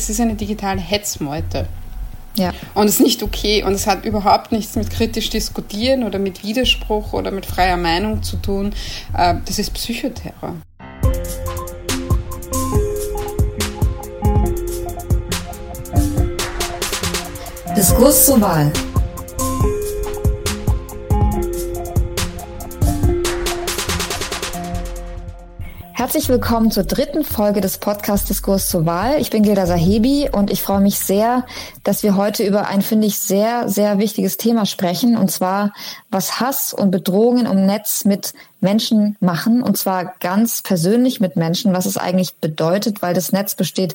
Es ist eine digitale Hetzmeute. Ja. Und es ist nicht okay und es hat überhaupt nichts mit kritisch diskutieren oder mit Widerspruch oder mit freier Meinung zu tun. Äh, das ist Psychoterror. Diskurs zur Wahl. Herzlich willkommen zur dritten Folge des Podcast Diskurs zur Wahl. Ich bin Gilda Sahebi und ich freue mich sehr, dass wir heute über ein, finde ich, sehr, sehr wichtiges Thema sprechen. Und zwar, was Hass und Bedrohungen im Netz mit Menschen machen. Und zwar ganz persönlich mit Menschen, was es eigentlich bedeutet, weil das Netz besteht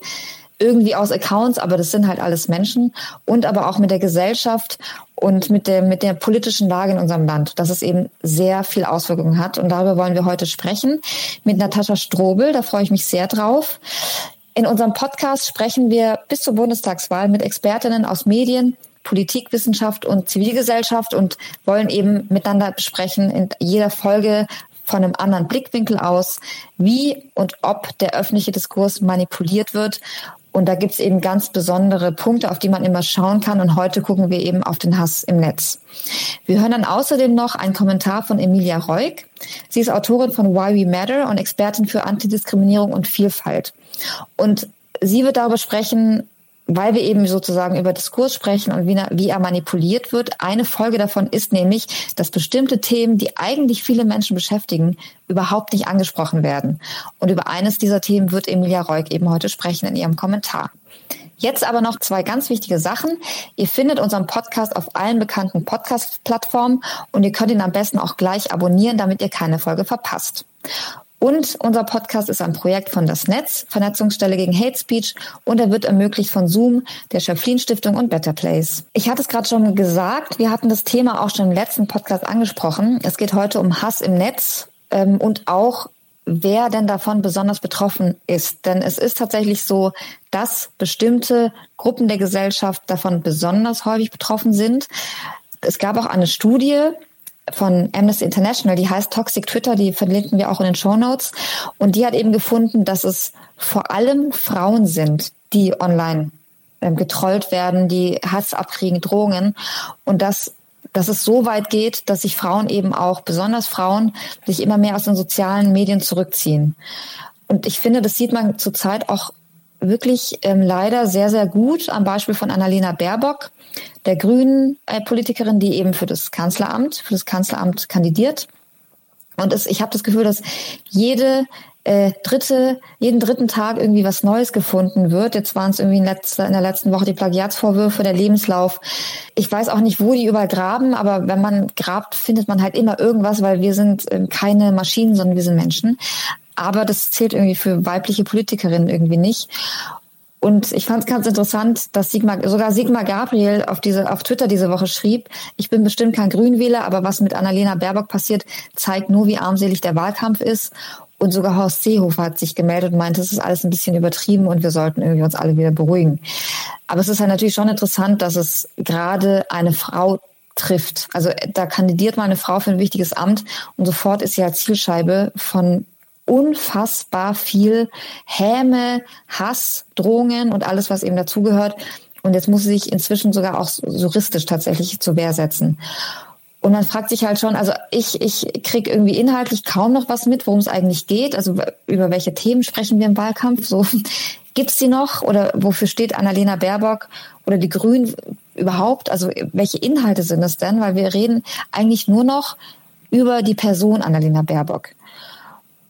irgendwie aus Accounts, aber das sind halt alles Menschen und aber auch mit der Gesellschaft und mit der, mit der politischen Lage in unserem Land, dass es eben sehr viel Auswirkungen hat. Und darüber wollen wir heute sprechen mit Natascha Strobel. Da freue ich mich sehr drauf. In unserem Podcast sprechen wir bis zur Bundestagswahl mit Expertinnen aus Medien, Politikwissenschaft und Zivilgesellschaft und wollen eben miteinander besprechen in jeder Folge von einem anderen Blickwinkel aus, wie und ob der öffentliche Diskurs manipuliert wird und da gibt's eben ganz besondere Punkte, auf die man immer schauen kann. Und heute gucken wir eben auf den Hass im Netz. Wir hören dann außerdem noch einen Kommentar von Emilia Reuk. Sie ist Autorin von Why We Matter und Expertin für Antidiskriminierung und Vielfalt. Und sie wird darüber sprechen, weil wir eben sozusagen über Diskurs sprechen und wie, wie, er manipuliert wird. Eine Folge davon ist nämlich, dass bestimmte Themen, die eigentlich viele Menschen beschäftigen, überhaupt nicht angesprochen werden. Und über eines dieser Themen wird Emilia Reuk eben heute sprechen in ihrem Kommentar. Jetzt aber noch zwei ganz wichtige Sachen. Ihr findet unseren Podcast auf allen bekannten Podcast-Plattformen und ihr könnt ihn am besten auch gleich abonnieren, damit ihr keine Folge verpasst. Und unser Podcast ist ein Projekt von Das Netz, Vernetzungsstelle gegen Hate Speech, und er wird ermöglicht von Zoom, der Schöpflin Stiftung und Better Place. Ich hatte es gerade schon gesagt, wir hatten das Thema auch schon im letzten Podcast angesprochen. Es geht heute um Hass im Netz ähm, und auch wer denn davon besonders betroffen ist. Denn es ist tatsächlich so, dass bestimmte Gruppen der Gesellschaft davon besonders häufig betroffen sind. Es gab auch eine Studie, von Amnesty International, die heißt Toxic Twitter, die verlinken wir auch in den Show Notes. Und die hat eben gefunden, dass es vor allem Frauen sind, die online ähm, getrollt werden, die Hass abkriegen, Drohungen. Und dass, dass es so weit geht, dass sich Frauen eben auch, besonders Frauen, sich immer mehr aus den sozialen Medien zurückziehen. Und ich finde, das sieht man zurzeit auch wirklich ähm, leider sehr, sehr gut am Beispiel von Annalena Baerbock, der grünen äh, Politikerin, die eben für das Kanzleramt, für das Kanzleramt kandidiert. Und es, ich habe das Gefühl, dass jede äh, dritte, jeden dritten Tag irgendwie was Neues gefunden wird. Jetzt waren es irgendwie in, letzter, in der letzten Woche die Plagiatsvorwürfe, der Lebenslauf. Ich weiß auch nicht, wo die überall graben, aber wenn man grabt, findet man halt immer irgendwas, weil wir sind äh, keine Maschinen, sondern wir sind Menschen. Aber das zählt irgendwie für weibliche Politikerinnen irgendwie nicht. Und ich fand es ganz interessant, dass Sigmar, sogar Sigmar Gabriel auf diese, auf Twitter diese Woche schrieb, ich bin bestimmt kein Grünwähler, aber was mit Annalena Baerbock passiert, zeigt nur, wie armselig der Wahlkampf ist. Und sogar Horst Seehofer hat sich gemeldet und meinte, es ist alles ein bisschen übertrieben und wir sollten irgendwie uns alle wieder beruhigen. Aber es ist halt natürlich schon interessant, dass es gerade eine Frau trifft. Also da kandidiert mal eine Frau für ein wichtiges Amt und sofort ist sie als Zielscheibe von unfassbar viel Häme, Hass, Drohungen und alles, was eben dazugehört. Und jetzt muss sie sich inzwischen sogar auch juristisch tatsächlich zur Wehr setzen. Und man fragt sich halt schon, also ich, ich krieg irgendwie inhaltlich kaum noch was mit, worum es eigentlich geht. Also über welche Themen sprechen wir im Wahlkampf? So gibt's die noch oder wofür steht Annalena Baerbock oder die Grünen überhaupt? Also welche Inhalte sind es denn? Weil wir reden eigentlich nur noch über die Person Annalena Baerbock.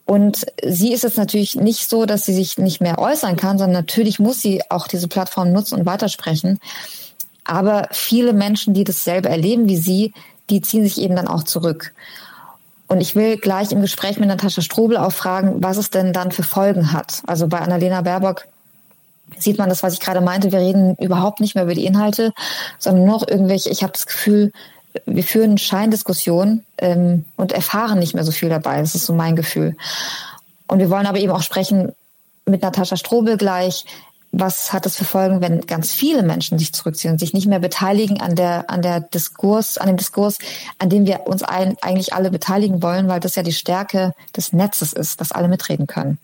Und sie ist es natürlich nicht so, dass sie sich nicht mehr äußern kann, sondern natürlich muss sie auch diese Plattform nutzen und weitersprechen. Aber viele Menschen, die dasselbe erleben wie sie, die ziehen sich eben dann auch zurück. Und ich will gleich im Gespräch mit Natascha Strobel auch fragen, was es denn dann für Folgen hat. Also bei Annalena Baerbock sieht man das, was ich gerade meinte. Wir reden überhaupt nicht mehr über die Inhalte, sondern nur noch irgendwelche, ich habe das Gefühl, wir führen Scheindiskussionen ähm, und erfahren nicht mehr so viel dabei. Das ist so mein Gefühl. Und wir wollen aber eben auch sprechen mit Natascha Strobel gleich. Was hat das für Folgen, wenn ganz viele Menschen sich zurückziehen und sich nicht mehr beteiligen an der, an der Diskurs, an dem Diskurs, an dem wir uns ein, eigentlich alle beteiligen wollen, weil das ja die Stärke des Netzes ist, dass alle mitreden können.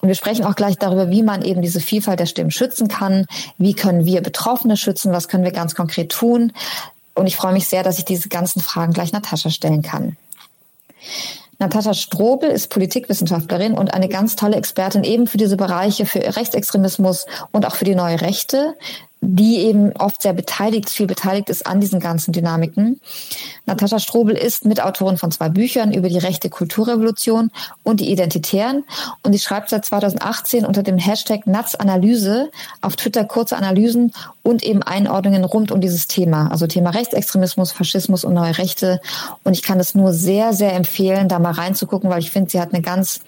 Und wir sprechen auch gleich darüber, wie man eben diese Vielfalt der Stimmen schützen kann. Wie können wir Betroffene schützen? Was können wir ganz konkret tun? Und ich freue mich sehr, dass ich diese ganzen Fragen gleich Natascha stellen kann. Natascha Strobel ist Politikwissenschaftlerin und eine ganz tolle Expertin eben für diese Bereiche, für Rechtsextremismus und auch für die neue Rechte die eben oft sehr beteiligt, viel beteiligt ist an diesen ganzen Dynamiken. Natascha Strobel ist Mitautorin von zwei Büchern über die rechte Kulturrevolution und die Identitären und sie schreibt seit 2018 unter dem Hashtag Natsanalyse auf Twitter kurze Analysen und eben Einordnungen rund um dieses Thema, also Thema Rechtsextremismus, Faschismus und neue Rechte. Und ich kann es nur sehr, sehr empfehlen, da mal reinzugucken, weil ich finde, sie hat eine ganz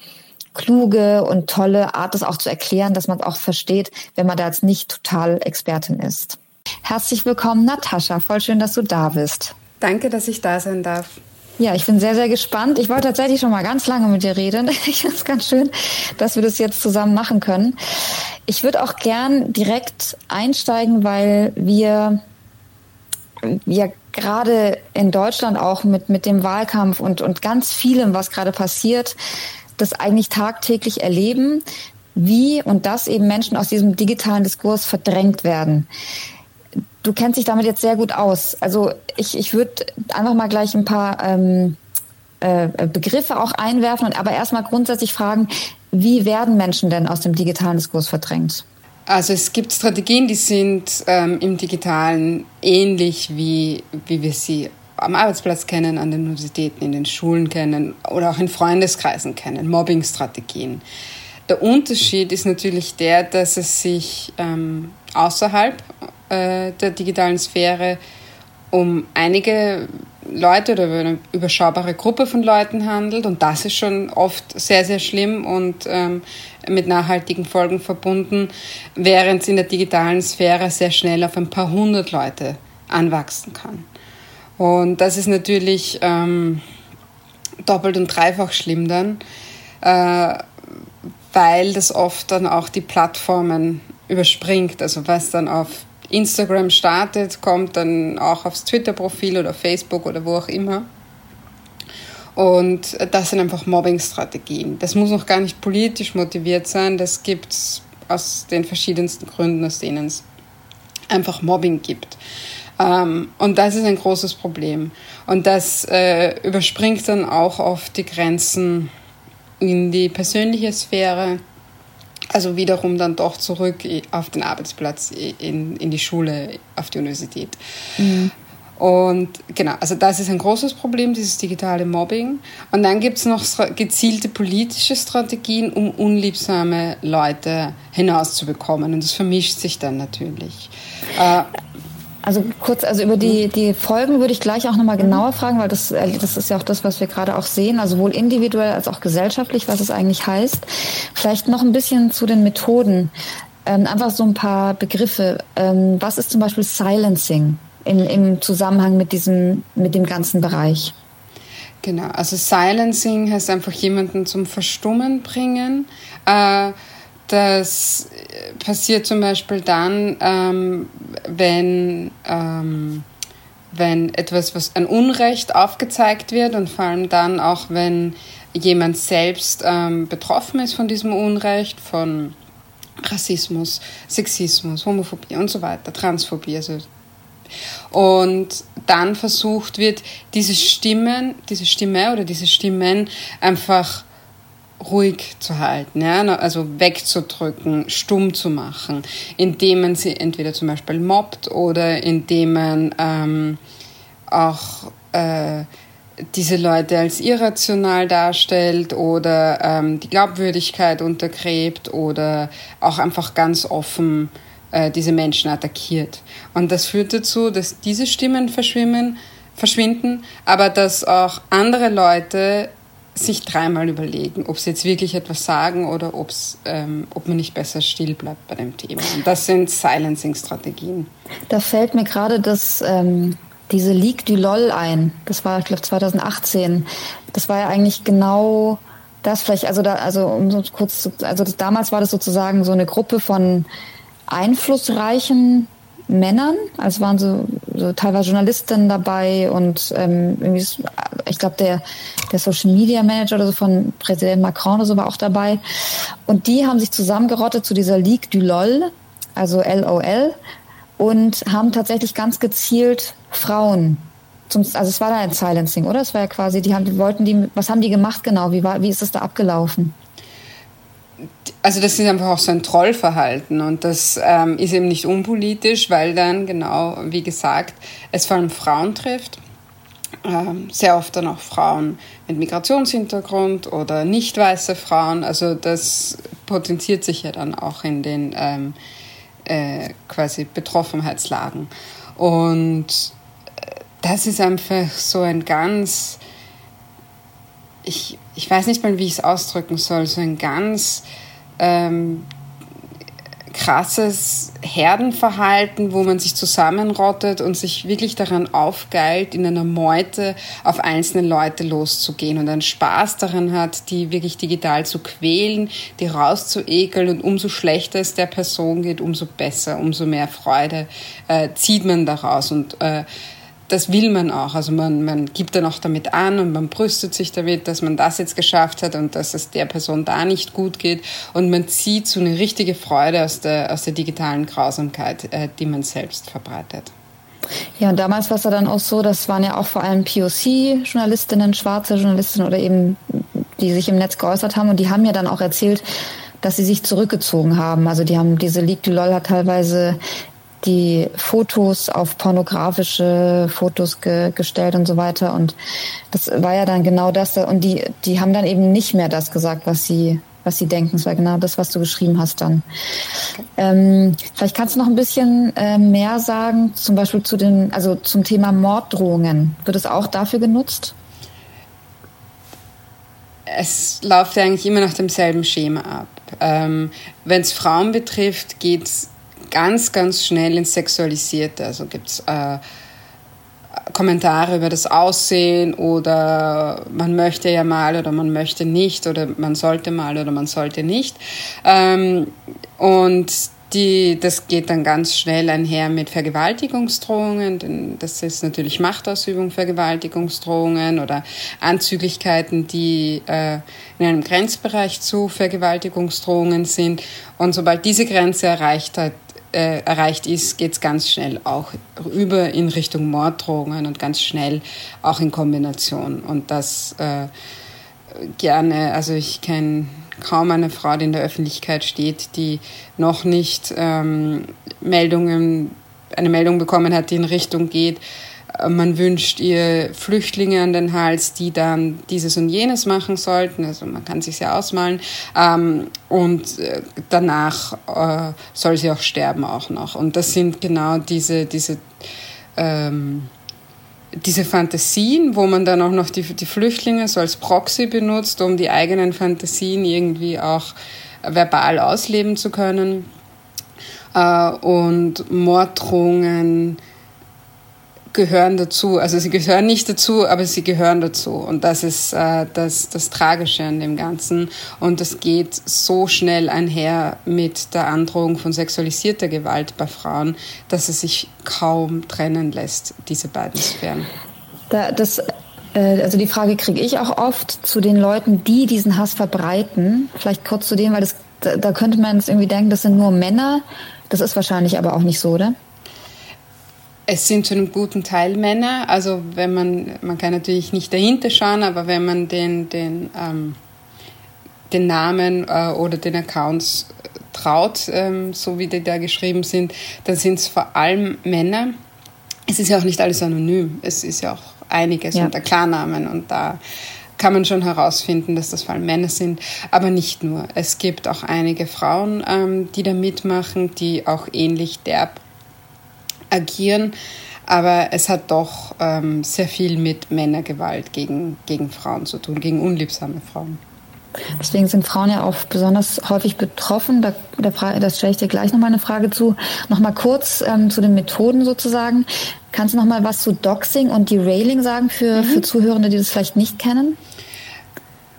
kluge und tolle Art, das auch zu erklären, dass man es auch versteht, wenn man da jetzt nicht total Expertin ist. Herzlich willkommen, Natascha. Voll schön, dass du da bist. Danke, dass ich da sein darf. Ja, ich bin sehr, sehr gespannt. Ich wollte tatsächlich schon mal ganz lange mit dir reden. Ich finde es ganz schön, dass wir das jetzt zusammen machen können. Ich würde auch gern direkt einsteigen, weil wir ja gerade in Deutschland auch mit, mit dem Wahlkampf und, und ganz vielem, was gerade passiert, das eigentlich tagtäglich erleben, wie und dass eben Menschen aus diesem digitalen Diskurs verdrängt werden. Du kennst dich damit jetzt sehr gut aus. Also ich, ich würde einfach mal gleich ein paar ähm, äh, Begriffe auch einwerfen und aber erstmal grundsätzlich fragen, wie werden Menschen denn aus dem digitalen Diskurs verdrängt? Also es gibt Strategien, die sind ähm, im digitalen ähnlich wie, wie wir sie am Arbeitsplatz kennen, an den Universitäten, in den Schulen kennen oder auch in Freundeskreisen kennen, Mobbingstrategien. Der Unterschied ist natürlich der, dass es sich ähm, außerhalb äh, der digitalen Sphäre um einige Leute oder eine überschaubare Gruppe von Leuten handelt. Und das ist schon oft sehr, sehr schlimm und ähm, mit nachhaltigen Folgen verbunden, während es in der digitalen Sphäre sehr schnell auf ein paar hundert Leute anwachsen kann. Und das ist natürlich ähm, doppelt und dreifach schlimm dann, äh, weil das oft dann auch die Plattformen überspringt. Also was dann auf Instagram startet, kommt dann auch aufs Twitter-Profil oder Facebook oder wo auch immer. Und das sind einfach Mobbing-Strategien. Das muss noch gar nicht politisch motiviert sein. Das gibt es aus den verschiedensten Gründen, aus denen es einfach Mobbing gibt. Ähm, und das ist ein großes Problem. Und das äh, überspringt dann auch oft die Grenzen in die persönliche Sphäre, also wiederum dann doch zurück auf den Arbeitsplatz, in, in die Schule, auf die Universität. Mhm. Und genau, also das ist ein großes Problem, dieses digitale Mobbing. Und dann gibt es noch gezielte politische Strategien, um unliebsame Leute hinauszubekommen. Und das vermischt sich dann natürlich. Äh, also kurz, also über die, die Folgen würde ich gleich auch nochmal genauer fragen, weil das, äh, das ist ja auch das, was wir gerade auch sehen, also sowohl individuell als auch gesellschaftlich, was es eigentlich heißt. Vielleicht noch ein bisschen zu den Methoden. Ähm, einfach so ein paar Begriffe. Ähm, was ist zum Beispiel Silencing in, im Zusammenhang mit diesem, mit dem ganzen Bereich? Genau, also Silencing heißt einfach jemanden zum Verstummen bringen. Äh, das passiert zum Beispiel dann, ähm, wenn, ähm, wenn etwas, was ein Unrecht aufgezeigt wird und vor allem dann auch, wenn jemand selbst ähm, betroffen ist von diesem Unrecht, von Rassismus, Sexismus, Homophobie und so weiter, Transphobie. Also und dann versucht wird, diese Stimmen, diese Stimme oder diese Stimmen einfach ruhig zu halten, ja? also wegzudrücken, stumm zu machen, indem man sie entweder zum Beispiel mobbt oder indem man ähm, auch äh, diese Leute als irrational darstellt oder ähm, die Glaubwürdigkeit untergräbt oder auch einfach ganz offen äh, diese Menschen attackiert. Und das führt dazu, dass diese Stimmen verschwimmen, verschwinden, aber dass auch andere Leute sich dreimal überlegen, ob sie jetzt wirklich etwas sagen oder ob's, ähm, ob man nicht besser still bleibt bei dem Thema. Und das sind Silencing-Strategien. Da fällt mir gerade das, ähm, diese Leak du LOL ein. Das war, ich glaube, 2018. Das war ja eigentlich genau das vielleicht, also da, also um kurz zu, also das, damals war das sozusagen so eine Gruppe von einflussreichen Männern, also waren so, so teilweise Journalisten dabei und ähm, irgendwie ich glaube, der, der Social Media Manager oder so von Präsident Macron oder so war auch dabei. Und die haben sich zusammengerottet zu dieser Ligue du LOL, also LOL, und haben tatsächlich ganz gezielt Frauen zum, also es war da ein Silencing, oder? Es war ja quasi, die haben, wollten die, was haben die gemacht genau? Wie war, wie ist es da abgelaufen? Also das ist einfach auch so ein Trollverhalten und das ähm, ist eben nicht unpolitisch, weil dann genau, wie gesagt, es vor allem Frauen trifft. Ähm, sehr oft dann auch Frauen mit Migrationshintergrund oder nicht weiße Frauen. Also das potenziert sich ja dann auch in den ähm, äh, quasi Betroffenheitslagen. Und äh, das ist einfach so ein ganz, ich, ich weiß nicht mal, wie ich es ausdrücken soll, so ein ganz ähm, krasses Herdenverhalten, wo man sich zusammenrottet und sich wirklich daran aufgeilt, in einer Meute auf einzelne Leute loszugehen und einen Spaß daran hat, die wirklich digital zu quälen, die rauszuekeln und umso schlechter es der Person geht, umso besser, umso mehr Freude äh, zieht man daraus. Und äh, das will man auch. Also man, man gibt dann auch damit an und man brüstet sich damit, dass man das jetzt geschafft hat und dass es der Person da nicht gut geht. Und man zieht so eine richtige Freude aus der, aus der digitalen Grausamkeit, äh, die man selbst verbreitet. Ja, und damals war es ja dann auch so, das waren ja auch vor allem POC-Journalistinnen, schwarze Journalistinnen oder eben, die sich im Netz geäußert haben und die haben ja dann auch erzählt, dass sie sich zurückgezogen haben. Also die haben diese du LOL hat teilweise die Fotos auf pornografische Fotos ge gestellt und so weiter. Und das war ja dann genau das. Und die, die haben dann eben nicht mehr das gesagt, was sie, was sie denken. Es war genau das, was du geschrieben hast dann. Ähm, vielleicht kannst du noch ein bisschen äh, mehr sagen, zum Beispiel zu den, also zum Thema Morddrohungen. Wird es auch dafür genutzt? Es läuft eigentlich immer nach demselben Schema ab. Ähm, Wenn es Frauen betrifft, geht es ganz, ganz schnell ins Sexualisierte. Also gibt es äh, Kommentare über das Aussehen oder man möchte ja mal oder man möchte nicht oder man sollte mal oder man sollte nicht. Ähm, und die, das geht dann ganz schnell einher mit Vergewaltigungsdrohungen, denn das ist natürlich Machtausübung, Vergewaltigungsdrohungen oder Anzüglichkeiten, die äh, in einem Grenzbereich zu Vergewaltigungsdrohungen sind. Und sobald diese Grenze erreicht hat, äh, erreicht ist, geht es ganz schnell auch über in Richtung Morddrohungen und ganz schnell auch in Kombination. Und das äh, gerne, also ich kenne kaum eine Frau, die in der Öffentlichkeit steht, die noch nicht ähm, Meldungen, eine Meldung bekommen hat, die in Richtung geht, man wünscht ihr Flüchtlinge an den Hals, die dann dieses und jenes machen sollten. Also man kann sich ja ausmalen. Ähm, und äh, danach äh, soll sie auch sterben auch noch. Und das sind genau diese, diese, ähm, diese Fantasien, wo man dann auch noch die, die Flüchtlinge so als Proxy benutzt, um die eigenen Fantasien irgendwie auch verbal ausleben zu können. Äh, und Morddrohungen, gehören dazu. Also sie gehören nicht dazu, aber sie gehören dazu. Und das ist äh, das, das Tragische an dem Ganzen. Und das geht so schnell einher mit der Androhung von sexualisierter Gewalt bei Frauen, dass es sich kaum trennen lässt, diese beiden Sphären. Da, das, äh, also die Frage kriege ich auch oft zu den Leuten, die diesen Hass verbreiten. Vielleicht kurz zu dem, weil das, da, da könnte man jetzt irgendwie denken, das sind nur Männer. Das ist wahrscheinlich aber auch nicht so, oder? Es sind zu einem guten Teil Männer. Also wenn man, man kann natürlich nicht dahinter schauen, aber wenn man den, den, ähm, den Namen äh, oder den Accounts traut, ähm, so wie die da geschrieben sind, dann sind es vor allem Männer. Es ist ja auch nicht alles anonym. Es ist ja auch einiges ja. unter Klarnamen und da kann man schon herausfinden, dass das vor allem Männer sind, aber nicht nur. Es gibt auch einige Frauen, ähm, die da mitmachen, die auch ähnlich derb agieren. Aber es hat doch ähm, sehr viel mit Männergewalt gegen, gegen Frauen zu tun, gegen unliebsame Frauen. Deswegen sind Frauen ja auch besonders häufig betroffen. Da, da, da stelle ich dir gleich nochmal eine Frage zu. Nochmal kurz ähm, zu den Methoden sozusagen. Kannst du nochmal was zu Doxing und Derailing sagen für, mhm. für Zuhörende, die das vielleicht nicht kennen?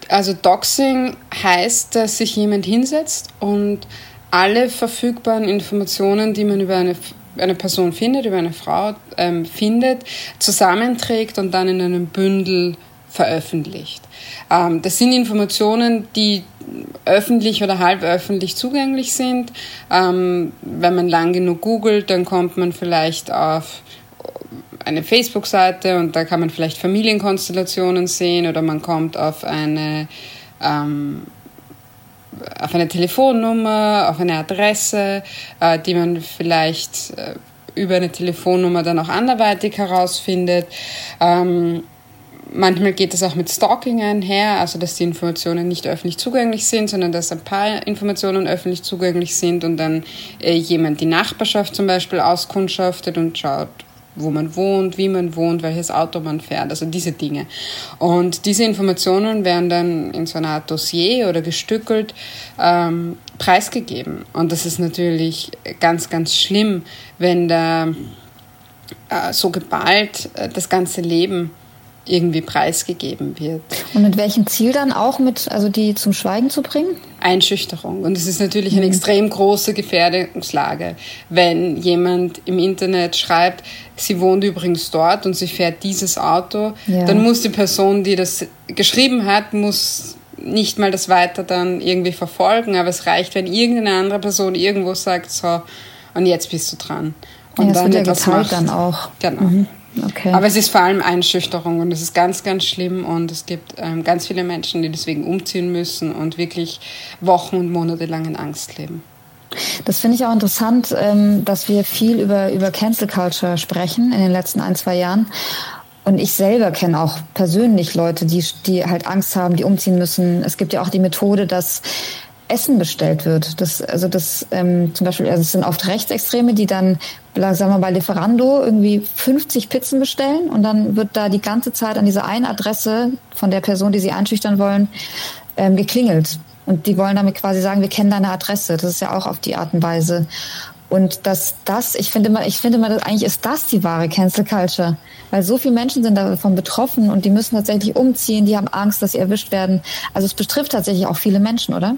Also Doxing heißt, dass sich jemand hinsetzt und alle verfügbaren Informationen, die man über eine eine Person findet, über eine Frau ähm, findet, zusammenträgt und dann in einem Bündel veröffentlicht. Ähm, das sind Informationen, die öffentlich oder halb öffentlich zugänglich sind. Ähm, wenn man lang genug googelt, dann kommt man vielleicht auf eine Facebook-Seite und da kann man vielleicht Familienkonstellationen sehen oder man kommt auf eine, ähm, auf eine Telefonnummer, auf eine Adresse, äh, die man vielleicht äh, über eine Telefonnummer dann auch anderweitig herausfindet. Ähm, manchmal geht es auch mit Stalking einher, also dass die Informationen nicht öffentlich zugänglich sind, sondern dass ein paar Informationen öffentlich zugänglich sind und dann äh, jemand die Nachbarschaft zum Beispiel auskundschaftet und schaut, wo man wohnt, wie man wohnt, welches Auto man fährt, also diese Dinge. Und diese Informationen werden dann in so einer Art Dossier oder gestückelt ähm, preisgegeben. Und das ist natürlich ganz, ganz schlimm, wenn da äh, so geballt äh, das ganze Leben irgendwie preisgegeben wird. Und mit welchem Ziel dann auch mit, also die zum Schweigen zu bringen? Einschüchterung. Und es ist natürlich eine mhm. extrem große Gefährdungslage, wenn jemand im Internet schreibt, sie wohnt übrigens dort und sie fährt dieses Auto, ja. dann muss die Person, die das geschrieben hat, muss nicht mal das weiter dann irgendwie verfolgen, aber es reicht, wenn irgendeine andere Person irgendwo sagt, so, und jetzt bist du dran. Und ja, das dann wird ja geteilt macht. dann auch. Genau. Mhm. Okay. Aber es ist vor allem Einschüchterung und es ist ganz, ganz schlimm und es gibt ähm, ganz viele Menschen, die deswegen umziehen müssen und wirklich Wochen und Monate lang in Angst leben. Das finde ich auch interessant, ähm, dass wir viel über, über Cancel Culture sprechen in den letzten ein, zwei Jahren. Und ich selber kenne auch persönlich Leute, die, die halt Angst haben, die umziehen müssen. Es gibt ja auch die Methode, dass Essen bestellt wird. Das, also das ähm, zum Beispiel, also es sind oft Rechtsextreme, die dann, sagen wir bei Lieferando irgendwie 50 Pizzen bestellen und dann wird da die ganze Zeit an dieser einen Adresse von der Person, die sie einschüchtern wollen, ähm, geklingelt. Und die wollen damit quasi sagen, wir kennen deine Adresse. Das ist ja auch auf die Art und Weise. Und dass das, ich finde immer, ich finde immer, eigentlich ist das die wahre Cancel Culture. Weil so viele Menschen sind davon betroffen und die müssen tatsächlich umziehen, die haben Angst, dass sie erwischt werden. Also es betrifft tatsächlich auch viele Menschen, oder?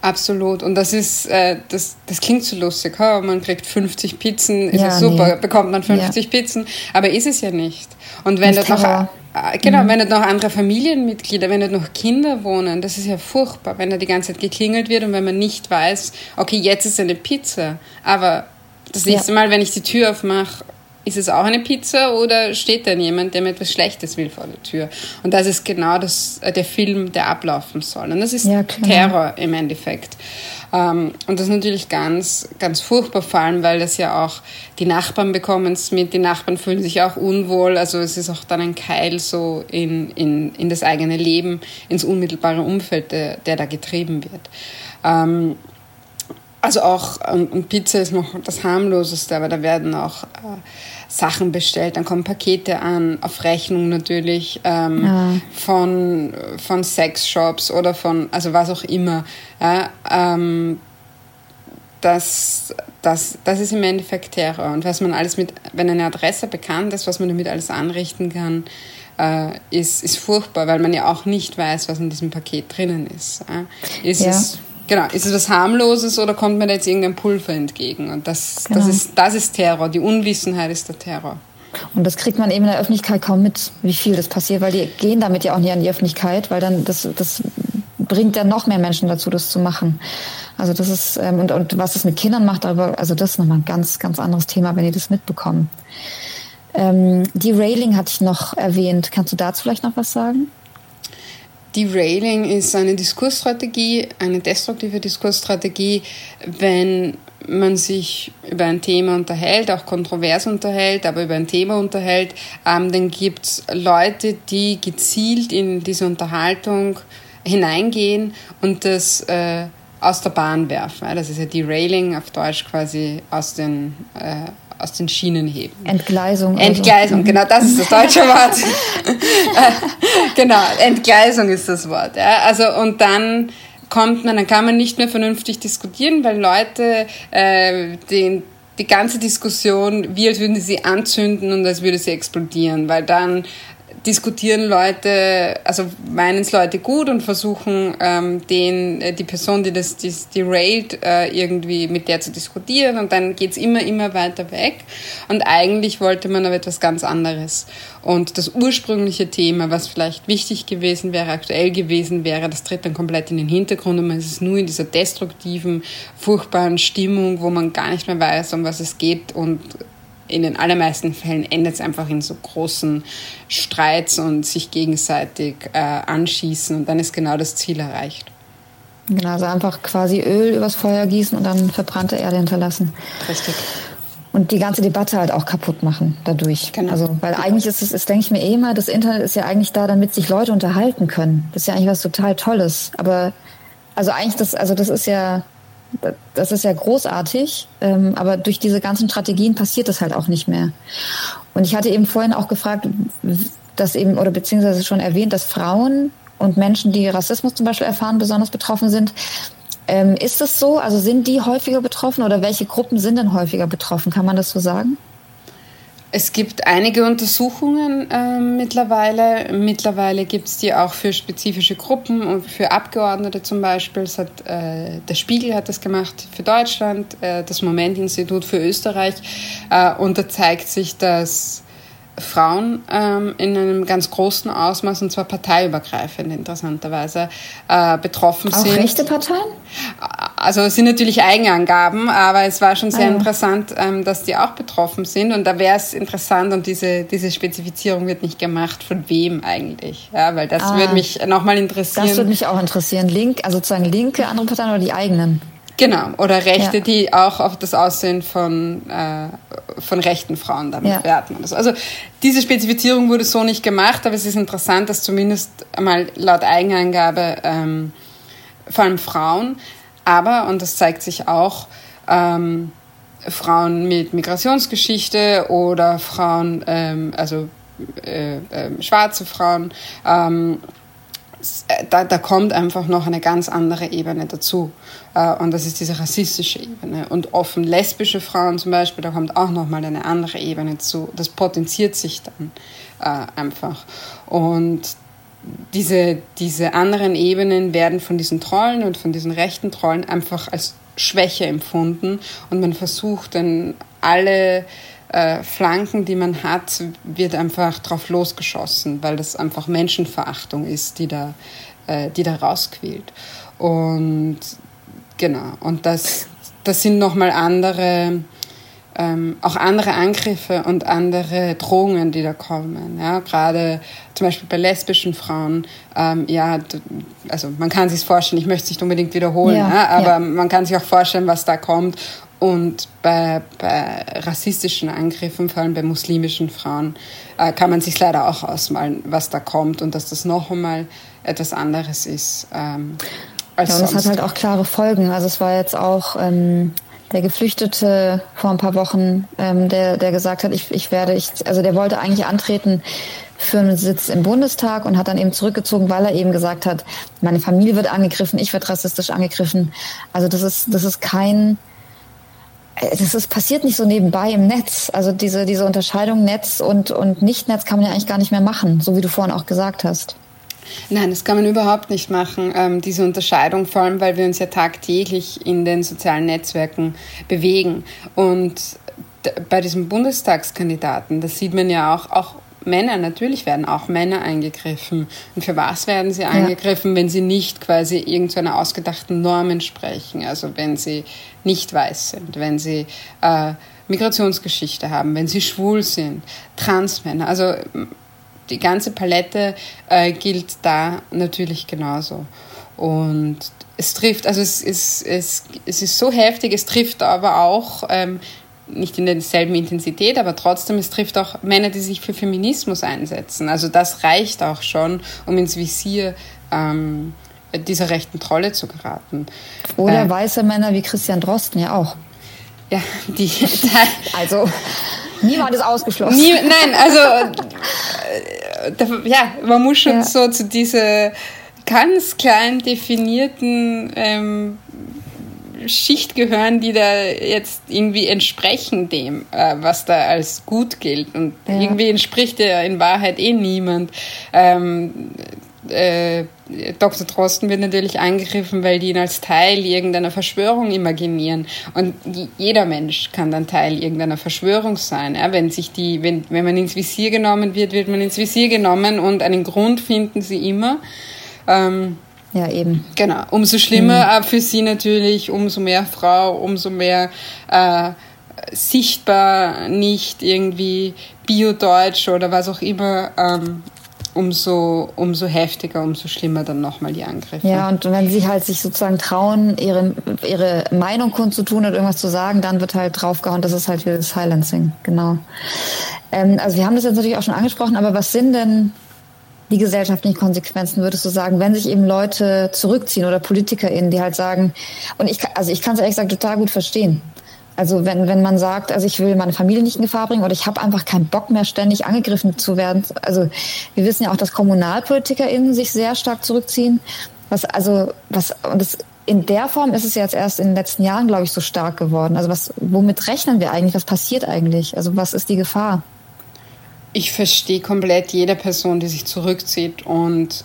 Absolut. Und das ist, äh, das, das klingt so lustig. Oh, man kriegt 50 Pizzen, ist ja, ja super, nee. bekommt man 50 ja. Pizzen. Aber ist es ja nicht. Und wenn dort noch, äh, genau, mhm. wenn dort noch andere Familienmitglieder, wenn dort noch Kinder wohnen, das ist ja furchtbar, wenn da die ganze Zeit geklingelt wird und wenn man nicht weiß, okay, jetzt ist eine Pizza. Aber das nächste ja. Mal, wenn ich die Tür aufmache, ist es auch eine Pizza oder steht dann jemand, der mir etwas Schlechtes will vor der Tür? Und das ist genau das, äh, der Film, der ablaufen soll. Und das ist ja, Terror im Endeffekt. Ähm, und das ist natürlich ganz, ganz furchtbar, vor allem, weil das ja auch die Nachbarn bekommen es mit, die Nachbarn fühlen sich auch unwohl. Also es ist auch dann ein Keil so in, in, in das eigene Leben, ins unmittelbare Umfeld, der, der da getrieben wird. Ähm, also auch, und Pizza ist noch das harmloseste, aber da werden auch äh, Sachen bestellt, dann kommen Pakete an, auf Rechnung natürlich, ähm, ja. von, von Sexshops oder von, also was auch immer. Ja, ähm, das, das, das ist im Endeffekt Terror. Und was man alles mit, wenn eine Adresse bekannt ist, was man damit alles anrichten kann, äh, ist, ist furchtbar, weil man ja auch nicht weiß, was in diesem Paket drinnen ist. Äh. Ist ja. es Genau, ist es was harmloses oder kommt mir da jetzt irgendein Pulver entgegen? Und das, genau. das, ist, das ist Terror. Die Unwissenheit ist der Terror. Und das kriegt man eben in der Öffentlichkeit kaum mit, wie viel das passiert, weil die gehen damit ja auch nicht an die Öffentlichkeit, weil dann das, das bringt ja noch mehr Menschen dazu, das zu machen. Also das ist, ähm, und, und was es mit Kindern macht, darüber, also das ist nochmal ein ganz, ganz anderes Thema, wenn die das mitbekommen. Ähm, die Railing hatte ich noch erwähnt. Kannst du dazu vielleicht noch was sagen? Derailing ist eine Diskursstrategie, eine destruktive Diskursstrategie, wenn man sich über ein Thema unterhält, auch kontrovers unterhält, aber über ein Thema unterhält, ähm, dann gibt es Leute, die gezielt in diese Unterhaltung hineingehen und das äh, aus der Bahn werfen. Das ist ja Derailing auf Deutsch quasi aus den äh, aus den Schienen heben. Entgleisung. Also. Entgleisung, genau, das ist das deutsche Wort. genau, Entgleisung ist das Wort. Ja. Also und dann kommt man, dann kann man nicht mehr vernünftig diskutieren, weil Leute äh, den die ganze Diskussion, wie als würden sie anzünden und als würde sie explodieren, weil dann diskutieren Leute, also meinen es Leute gut und versuchen ähm, den, äh, die Person, die das die, die railt, äh, irgendwie mit der zu diskutieren und dann geht's immer, immer weiter weg. Und eigentlich wollte man aber etwas ganz anderes. Und das ursprüngliche Thema, was vielleicht wichtig gewesen wäre, aktuell gewesen wäre, das tritt dann komplett in den Hintergrund und man ist nur in dieser destruktiven, furchtbaren Stimmung, wo man gar nicht mehr weiß, um was es geht und in den allermeisten Fällen endet es einfach in so großen Streits und sich gegenseitig äh, anschießen und dann ist genau das Ziel erreicht. Genau, also einfach quasi Öl übers Feuer gießen und dann verbrannte Erde hinterlassen. Richtig. Und die ganze Debatte halt auch kaputt machen dadurch. Genau. Also, weil eigentlich ist es, ist, denke ich mir eh immer, das Internet ist ja eigentlich da, damit sich Leute unterhalten können. Das ist ja eigentlich was total Tolles. Aber, also eigentlich das, also das ist ja, das ist ja großartig, ähm, aber durch diese ganzen Strategien passiert das halt auch nicht mehr. Und ich hatte eben vorhin auch gefragt, dass eben, oder beziehungsweise schon erwähnt, dass Frauen und Menschen, die Rassismus zum Beispiel erfahren, besonders betroffen sind. Ähm, ist das so? Also sind die häufiger betroffen oder welche Gruppen sind denn häufiger betroffen? Kann man das so sagen? Es gibt einige Untersuchungen äh, mittlerweile. Mittlerweile gibt es die auch für spezifische Gruppen und für Abgeordnete zum Beispiel. Hat, äh, der Spiegel hat das gemacht für Deutschland, äh, das Momentinstitut für Österreich. Äh, und da zeigt sich, dass Frauen ähm, in einem ganz großen Ausmaß, und zwar parteiübergreifend interessanterweise, äh, betroffen Auch sind. Auch rechte Parteien? Also es sind natürlich Eigenangaben, aber es war schon sehr ah, ja. interessant, ähm, dass die auch betroffen sind. Und da wäre es interessant, und diese, diese Spezifizierung wird nicht gemacht, von wem eigentlich. Ja, weil das ah, würde mich nochmal interessieren. Das würde mich auch interessieren. Link, also sozusagen linke andere Parteien oder die eigenen? Genau, oder Rechte, ja. die auch auf das Aussehen von, äh, von rechten Frauen damit ja. werten. Also, also diese Spezifizierung wurde so nicht gemacht, aber es ist interessant, dass zumindest einmal laut Eigenangabe ähm, vor allem Frauen, aber, und das zeigt sich auch, ähm, Frauen mit Migrationsgeschichte oder Frauen, ähm, also äh, äh, schwarze Frauen, ähm, äh, da, da kommt einfach noch eine ganz andere Ebene dazu. Äh, und das ist diese rassistische Ebene. Und offen lesbische Frauen zum Beispiel, da kommt auch nochmal eine andere Ebene zu. Das potenziert sich dann äh, einfach. Und diese, diese anderen Ebenen werden von diesen Trollen und von diesen rechten Trollen einfach als Schwäche empfunden. Und man versucht dann alle äh, Flanken, die man hat, wird einfach drauf losgeschossen, weil das einfach Menschenverachtung ist, die da, äh, die da rausquillt. Und genau, und das, das sind nochmal andere, ähm, auch andere Angriffe und andere Drohungen, die da kommen. Ja, gerade zum Beispiel bei lesbischen Frauen, ähm, ja, also man kann sich vorstellen, ich möchte es nicht unbedingt wiederholen, ja, ja, aber ja. man kann sich auch vorstellen, was da kommt. Und bei, bei rassistischen Angriffen, vor allem bei muslimischen Frauen, äh, kann man sich leider auch ausmalen, was da kommt und dass das noch einmal etwas anderes ist. Ähm, als ja, und es hat halt auch klare Folgen. Also es war jetzt auch ähm, der Geflüchtete vor ein paar Wochen, ähm, der, der gesagt hat, ich, ich werde, ich, also der wollte eigentlich antreten für einen Sitz im Bundestag und hat dann eben zurückgezogen, weil er eben gesagt hat, meine Familie wird angegriffen, ich werde rassistisch angegriffen. Also das ist, das ist kein das ist, passiert nicht so nebenbei im Netz. Also diese, diese Unterscheidung Netz und, und Nicht-Netz kann man ja eigentlich gar nicht mehr machen, so wie du vorhin auch gesagt hast. Nein, das kann man überhaupt nicht machen, ähm, diese Unterscheidung, vor allem weil wir uns ja tagtäglich in den sozialen Netzwerken bewegen. Und bei diesem Bundestagskandidaten, das sieht man ja auch, auch Männer, natürlich werden auch Männer eingegriffen. Und für was werden sie angegriffen, ja. wenn sie nicht quasi irgendeiner ausgedachten Norm entsprechen? Also wenn sie nicht weiß sind, wenn sie äh, Migrationsgeschichte haben, wenn sie schwul sind, Transmänner. Also die ganze Palette äh, gilt da natürlich genauso. Und es trifft, also es, es, es, es ist so heftig, es trifft aber auch ähm, nicht in derselben Intensität, aber trotzdem, es trifft auch Männer, die sich für Feminismus einsetzen. Also das reicht auch schon, um ins Visier ähm, dieser rechten Trolle zu geraten. Oder äh, weiße Männer wie Christian Drosten ja auch. Ja, die. also niemand ist ausgeschlossen. Nie, nein, also äh, ja, man muss schon ja. so zu diese ganz klein definierten ähm, Schicht gehören, die da jetzt irgendwie entsprechen dem, äh, was da als gut gilt. Und ja. irgendwie entspricht ja in Wahrheit eh niemand. Ähm, äh, Dr. Drosten wird natürlich angegriffen, weil die ihn als Teil irgendeiner Verschwörung imaginieren. Und jeder Mensch kann dann Teil irgendeiner Verschwörung sein. Ja? Wenn, sich die, wenn, wenn man ins Visier genommen wird, wird man ins Visier genommen und einen Grund finden sie immer. Ähm, ja, eben. Genau. Umso schlimmer mhm. für sie natürlich, umso mehr Frau, umso mehr äh, sichtbar nicht irgendwie Bio-Deutsch oder was auch immer ähm, umso, umso heftiger, umso schlimmer dann nochmal die Angriffe. Ja, und wenn sie halt sich sozusagen trauen, ihre, ihre Meinung kundzutun oder irgendwas zu sagen, dann wird halt draufgehauen, das ist halt wieder das Silencing, genau. Ähm, also wir haben das jetzt natürlich auch schon angesprochen, aber was sind denn die gesellschaftlichen Konsequenzen, würdest du sagen, wenn sich eben Leute zurückziehen oder PolitikerInnen, die halt sagen, und ich, also ich kann es ehrlich gesagt total gut verstehen. Also wenn, wenn man sagt, also ich will meine Familie nicht in Gefahr bringen oder ich habe einfach keinen Bock mehr, ständig angegriffen zu werden. Also wir wissen ja auch, dass KommunalpolitikerInnen sich sehr stark zurückziehen. Was, also, was, und das, in der Form ist es jetzt erst in den letzten Jahren, glaube ich, so stark geworden. Also was, womit rechnen wir eigentlich? Was passiert eigentlich? Also was ist die Gefahr? Ich verstehe komplett jede Person, die sich zurückzieht und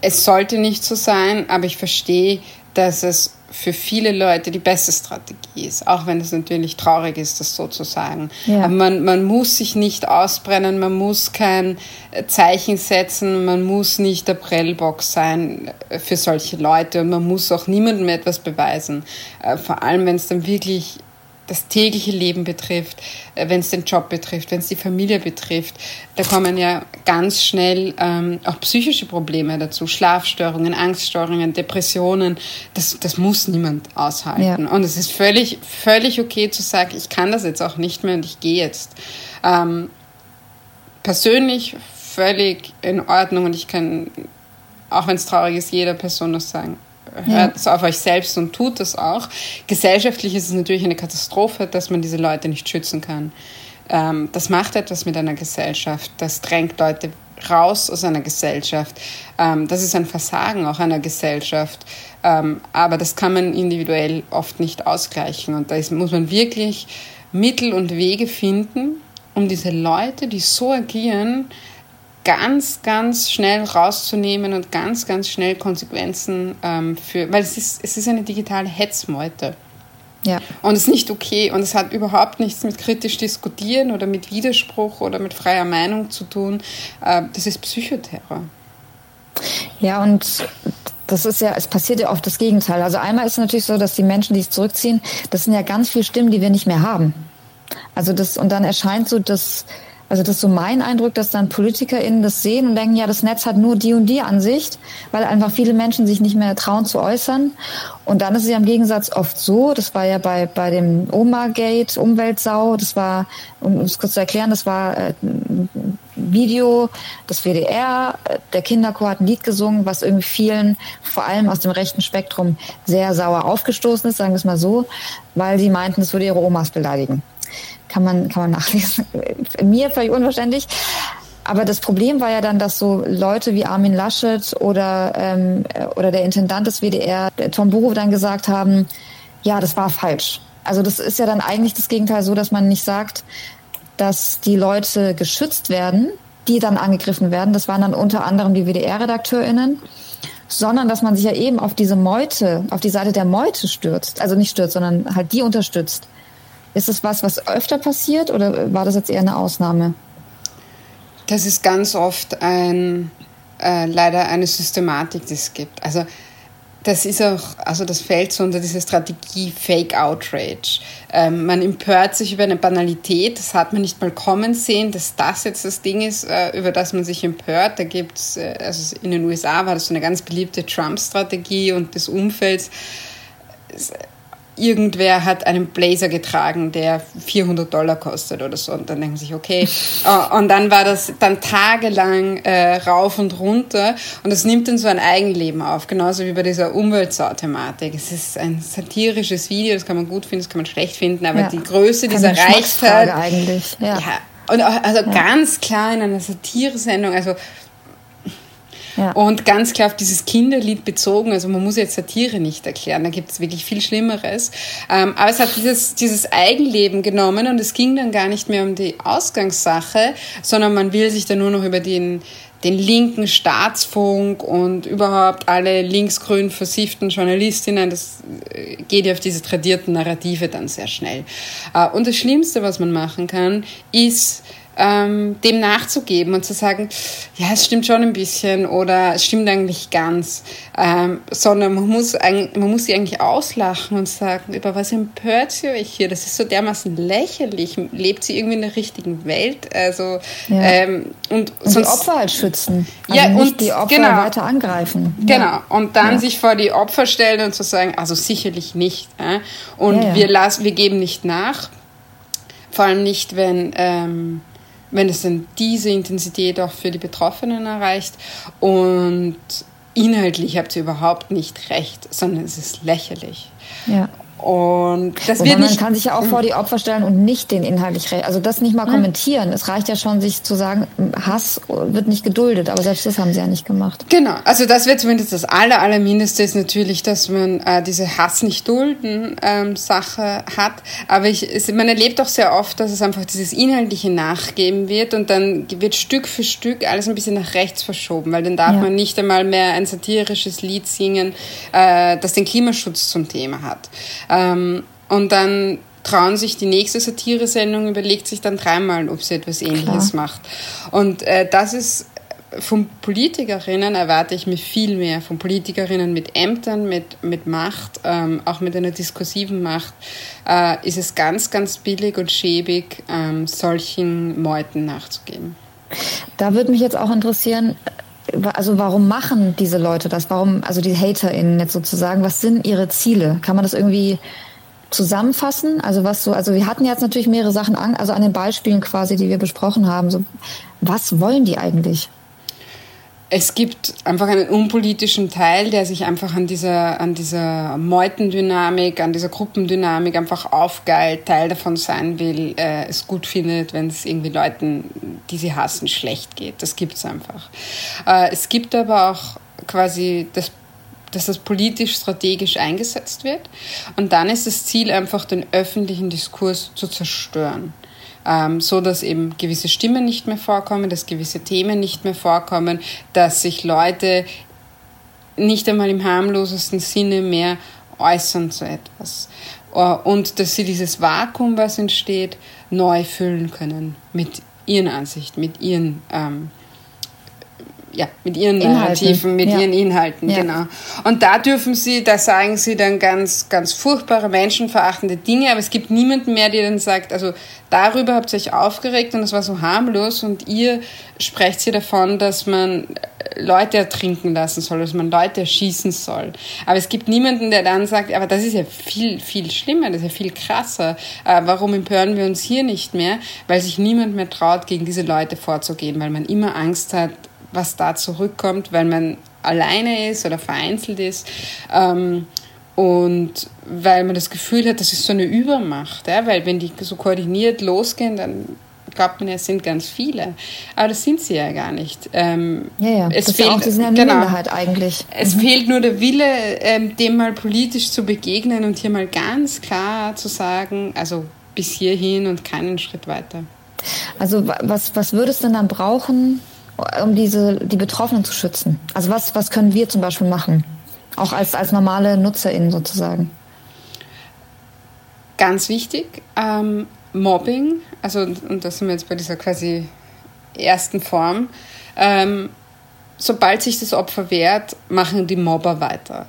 es sollte nicht so sein, aber ich verstehe, dass es für viele Leute die beste Strategie ist, auch wenn es natürlich traurig ist, das so zu sagen. Ja. Aber man, man muss sich nicht ausbrennen, man muss kein Zeichen setzen, man muss nicht der Prellbox sein für solche Leute und man muss auch niemandem etwas beweisen. Äh, vor allem, wenn es dann wirklich das tägliche Leben betrifft, äh, wenn es den Job betrifft, wenn es die Familie betrifft. Da kommen ja ganz schnell ähm, auch psychische Probleme dazu, Schlafstörungen, Angststörungen, Depressionen. Das, das muss niemand aushalten. Ja. Und es ist völlig, völlig okay zu sagen, ich kann das jetzt auch nicht mehr und ich gehe jetzt. Ähm, persönlich völlig in Ordnung und ich kann, auch wenn es traurig ist, jeder Person das sagen hört es auf euch selbst und tut das auch. Gesellschaftlich ist es natürlich eine Katastrophe, dass man diese Leute nicht schützen kann. Ähm, das macht etwas mit einer Gesellschaft. Das drängt Leute raus aus einer Gesellschaft. Ähm, das ist ein Versagen auch einer Gesellschaft. Ähm, aber das kann man individuell oft nicht ausgleichen. Und da ist, muss man wirklich Mittel und Wege finden, um diese Leute, die so agieren, ganz, ganz schnell rauszunehmen und ganz, ganz schnell Konsequenzen ähm, für, weil es ist, es ist eine digitale Hetzmeute. Ja. Und es ist nicht okay und es hat überhaupt nichts mit kritisch diskutieren oder mit Widerspruch oder mit freier Meinung zu tun. Äh, das ist Psychoterror. Ja, und das ist ja, es passiert ja oft das Gegenteil. Also einmal ist es natürlich so, dass die Menschen, die sich zurückziehen, das sind ja ganz viele Stimmen, die wir nicht mehr haben. Also das, und dann erscheint so das, also das ist so mein Eindruck, dass dann PolitikerInnen das sehen und denken, ja, das Netz hat nur die und die Ansicht, weil einfach viele Menschen sich nicht mehr trauen zu äußern. Und dann ist es ja im Gegensatz oft so, das war ja bei, bei dem Oma-Gate, Umweltsau, das war, um es kurz zu erklären, das war äh, ein Video des WDR, der Kinderchor hat ein Lied gesungen, was irgendwie vielen, vor allem aus dem rechten Spektrum, sehr sauer aufgestoßen ist, sagen wir es mal so, weil sie meinten, es würde ihre Omas beleidigen kann man, kann man nachlesen. Mir völlig unverständlich. Aber das Problem war ja dann, dass so Leute wie Armin Laschet oder, ähm, oder der Intendant des WDR, Tom Buchow, dann gesagt haben, ja, das war falsch. Also das ist ja dann eigentlich das Gegenteil so, dass man nicht sagt, dass die Leute geschützt werden, die dann angegriffen werden. Das waren dann unter anderem die WDR-RedakteurInnen sondern dass man sich ja eben auf diese Meute, auf die Seite der Meute stürzt. Also nicht stürzt, sondern halt die unterstützt. Ist es was, was öfter passiert oder war das jetzt eher eine Ausnahme? Das ist ganz oft ein, äh, leider eine Systematik, die es gibt. Also das ist auch, also das fällt so unter diese Strategie Fake Outrage. Ähm, man empört sich über eine Banalität, das hat man nicht mal kommen sehen, dass das jetzt das Ding ist, äh, über das man sich empört. Da gibt es, äh, also in den USA war das so eine ganz beliebte Trump-Strategie und des Umfelds irgendwer hat einen Blazer getragen, der 400 Dollar kostet oder so. Und dann denken sie sich, okay. Äh, und dann war das dann tagelang äh, rauf und runter. Und das nimmt dann so ein Eigenleben auf, genauso wie bei dieser Umweltsau-Thematik. Es ist ein satirisches Video, das kann man gut finden, das kann man schlecht finden, aber ja. die Größe dieser Reichsfrage eigentlich. Ja. ja. Und auch, also ja. ganz klar in einer Satiresendung, also Ja. Und ganz klar auf dieses Kinderlied bezogen, also man muss jetzt Satire nicht erklären, da gibt es wirklich viel Schlimmeres. Ähm, aber es hat dieses, dieses Eigenleben genommen und es ging dann gar nicht mehr um die Ausgangssache, sondern man will sich dann nur noch über den den linken Staatsfunk und überhaupt alle linksgrün versifften Journalistinnen, das äh, geht ja auf diese tradierten Narrative dann sehr schnell. Äh, und das Schlimmste, was man machen kann, ist, ähm, dem nachzugeben und zu sagen, ja, es stimmt schon ein bisschen oder es stimmt eigentlich ganz, ähm, sondern man muss, man muss sie eigentlich auslachen und sagen, über was empört sie euch hier? Das ist so dermaßen lächerlich. Lebt sie irgendwie in der richtigen Welt? Also, ja. ähm, und, und sonst, die Opfer halt schützen. Also ja, nicht und die Opfer genau, weiter angreifen. Genau. Ja. Und dann ja. sich vor die Opfer stellen und zu sagen, also sicherlich nicht. Äh? Und Wir, lassen, wir geben nicht nach. Vor allem nicht, wenn, ähm, wenn es dann diese Intensität auch für die Betroffenen erreicht. Und inhaltlich habt ihr überhaupt nicht recht, sondern es ist lächerlich. Ja. Und das Wobei wird nicht, man kann sich ja auch vor die Opfer stellen und nicht den inhaltlich also das nicht mal kommentieren. Es reicht ja schon, sich zu sagen, Hass wird nicht geduldet, aber selbst das haben sie ja nicht gemacht. Genau, also das wäre zumindest das aller, allermindeste ist natürlich, dass man äh, diese Hass nicht dulden ähm, Sache hat. Aber ich, es, man erlebt auch sehr oft, dass es einfach dieses inhaltliche Nachgeben wird und dann wird Stück für Stück alles ein bisschen nach rechts verschoben, weil dann darf ja. man nicht einmal mehr ein satirisches Lied singen, äh, das den Klimaschutz zum Thema hat. Ähm, und dann trauen sich die nächste Satire-Sendung, überlegt sich dann dreimal, ob sie etwas Ähnliches Klar. macht. Und äh, das ist von Politikerinnen erwarte ich mir viel mehr, von Politikerinnen mit Ämtern, mit, mit Macht, ähm, auch mit einer diskursiven Macht, äh, ist es ganz, ganz billig und schäbig, ähm, solchen Meuten nachzugeben. Da würde mich jetzt auch interessieren, also warum machen diese Leute das? Warum, also die HaterInnen jetzt sozusagen, was sind ihre Ziele? Kann man das irgendwie zusammenfassen? Also was so, also wir hatten jetzt natürlich mehrere Sachen an, also an den Beispielen quasi, die wir besprochen haben. So, was wollen die eigentlich? Es gibt einfach einen unpolitischen Teil, der sich einfach an dieser, an dieser Meutendynamik, an dieser Gruppendynamik einfach aufgeilt, Teil davon sein will, äh, es gut findet, wenn es irgendwie Leuten, die sie hassen, schlecht geht. Das gibt es einfach. Äh, es gibt aber auch quasi das dass das politisch strategisch eingesetzt wird. Und dann ist das Ziel einfach, den öffentlichen Diskurs zu zerstören ähm, so dass eben gewisse Stimmen nicht mehr vorkommen, dass gewisse Themen nicht mehr vorkommen, dass sich Leute nicht einmal im harmlosesten Sinne mehr äußern zu etwas. Äh, und dass sie dieses Vakuum, was entsteht, neu füllen können mit ihren Ansichten, mit ihren ähm, ja, mit ihren Inhalten. Narrativen, mit ja. ihren Inhalten, ja. genau. Und da dürfen sie, da sagen sie dann ganz, ganz furchtbare, menschenverachtende Dinge, aber es gibt niemanden mehr, der dann sagt, also darüber habt ihr euch aufgeregt und es war so harmlos und ihr sprecht hier davon, dass man Leute ertrinken lassen soll, dass man Leute erschießen soll. Aber es gibt niemanden, der dann sagt, aber das ist ja viel, viel schlimmer, das ist ja viel krasser. Äh, warum empören wir uns hier nicht mehr? Weil sich niemand mehr traut, gegen diese Leute vorzugehen, weil man immer Angst hat, was da zurückkommt, weil man alleine ist oder vereinzelt ist. Ähm, und weil man das Gefühl hat, das ist so eine Übermacht, ja? weil wenn die so koordiniert losgehen, dann glaubt man ja, es sind ganz viele. Aber das sind sie ja gar nicht. Ähm, ja, ja, es das fehlt, ist auch, die sind ja eine genau, Minderheit eigentlich. Es mhm. fehlt nur der Wille, ähm, dem mal politisch zu begegnen und hier mal ganz klar zu sagen, also bis hierhin und keinen Schritt weiter. Also was, was würde es denn dann brauchen, um diese, die Betroffenen zu schützen? Also was, was können wir zum Beispiel machen? Auch als, als normale NutzerInnen sozusagen. Ganz wichtig, ähm, Mobbing, also und da sind wir jetzt bei dieser quasi ersten Form, ähm, sobald sich das Opfer wehrt, machen die Mobber weiter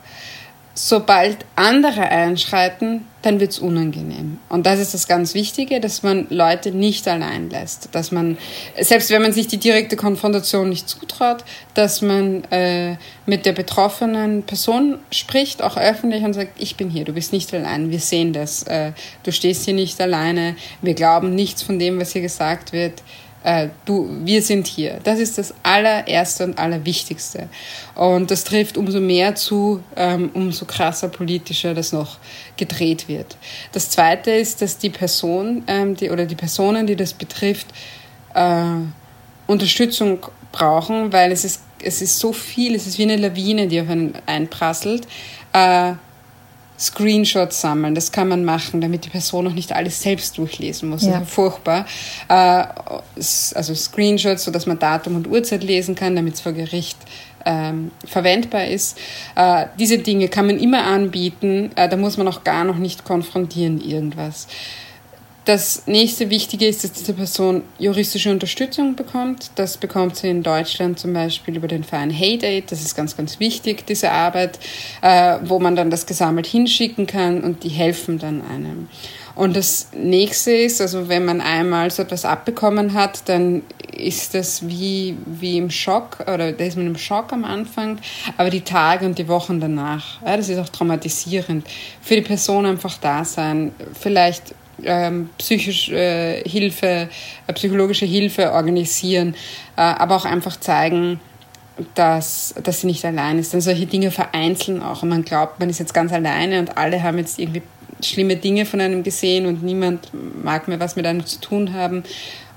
sobald andere einschreiten, dann wird es unangenehm. Und das ist das ganz Wichtige, dass man Leute nicht allein lässt. Dass man, selbst wenn man sich die direkte Konfrontation nicht zutraut, dass man äh, mit der betroffenen Person spricht, auch öffentlich und sagt, ich bin hier, du bist nicht allein, wir sehen das, äh, du stehst hier nicht alleine, wir glauben nichts von dem, was hier gesagt wird äh, du, wir sind hier. Das ist das allererste und allerwichtigste. Und das trifft umso mehr zu, ähm, umso krasser politischer das noch gedreht wird. Das zweite ist, dass die Person ähm, die, oder die Personen, die das betrifft, äh, Unterstützung brauchen, weil es ist es ist so viel, es ist wie eine Lawine, die auf einen einprasselt. Äh, Screenshots sammeln, das kann man machen, damit die Person auch nicht alles selbst durchlesen muss. Ja. furchtbar. Äh, also Screenshots, sodass man Datum und Uhrzeit lesen kann, damit es vor Gericht ähm, verwendbar ist. Äh, diese Dinge kann man immer anbieten, äh, da muss man auch gar noch nicht konfrontieren irgendwas. Das nächste Wichtige ist, dass diese Person juristische Unterstützung bekommt. Das bekommt sie in Deutschland zum Beispiel über den Verein Hate Aid. Das ist ganz, ganz wichtig, diese Arbeit, äh, wo man dann das gesammelt hinschicken kann und die helfen dann einem. Und das nächste ist, also wenn man einmal so etwas abbekommen hat, dann ist das wie, wie im Schock oder da ist man im Schock am Anfang, aber die Tage und die Wochen danach, ja, das ist auch traumatisierend. Für die Person einfach da sein, vielleicht ähm, psychische äh, Hilfe, äh, psychologische Hilfe organisieren, äh, aber auch einfach zeigen, dass, dass sie nicht allein ist. Denn solche Dinge vereinzeln auch und man glaubt, man ist jetzt ganz alleine und alle haben jetzt irgendwie schlimme Dinge von einem gesehen und niemand mag mehr was mit einem zu tun haben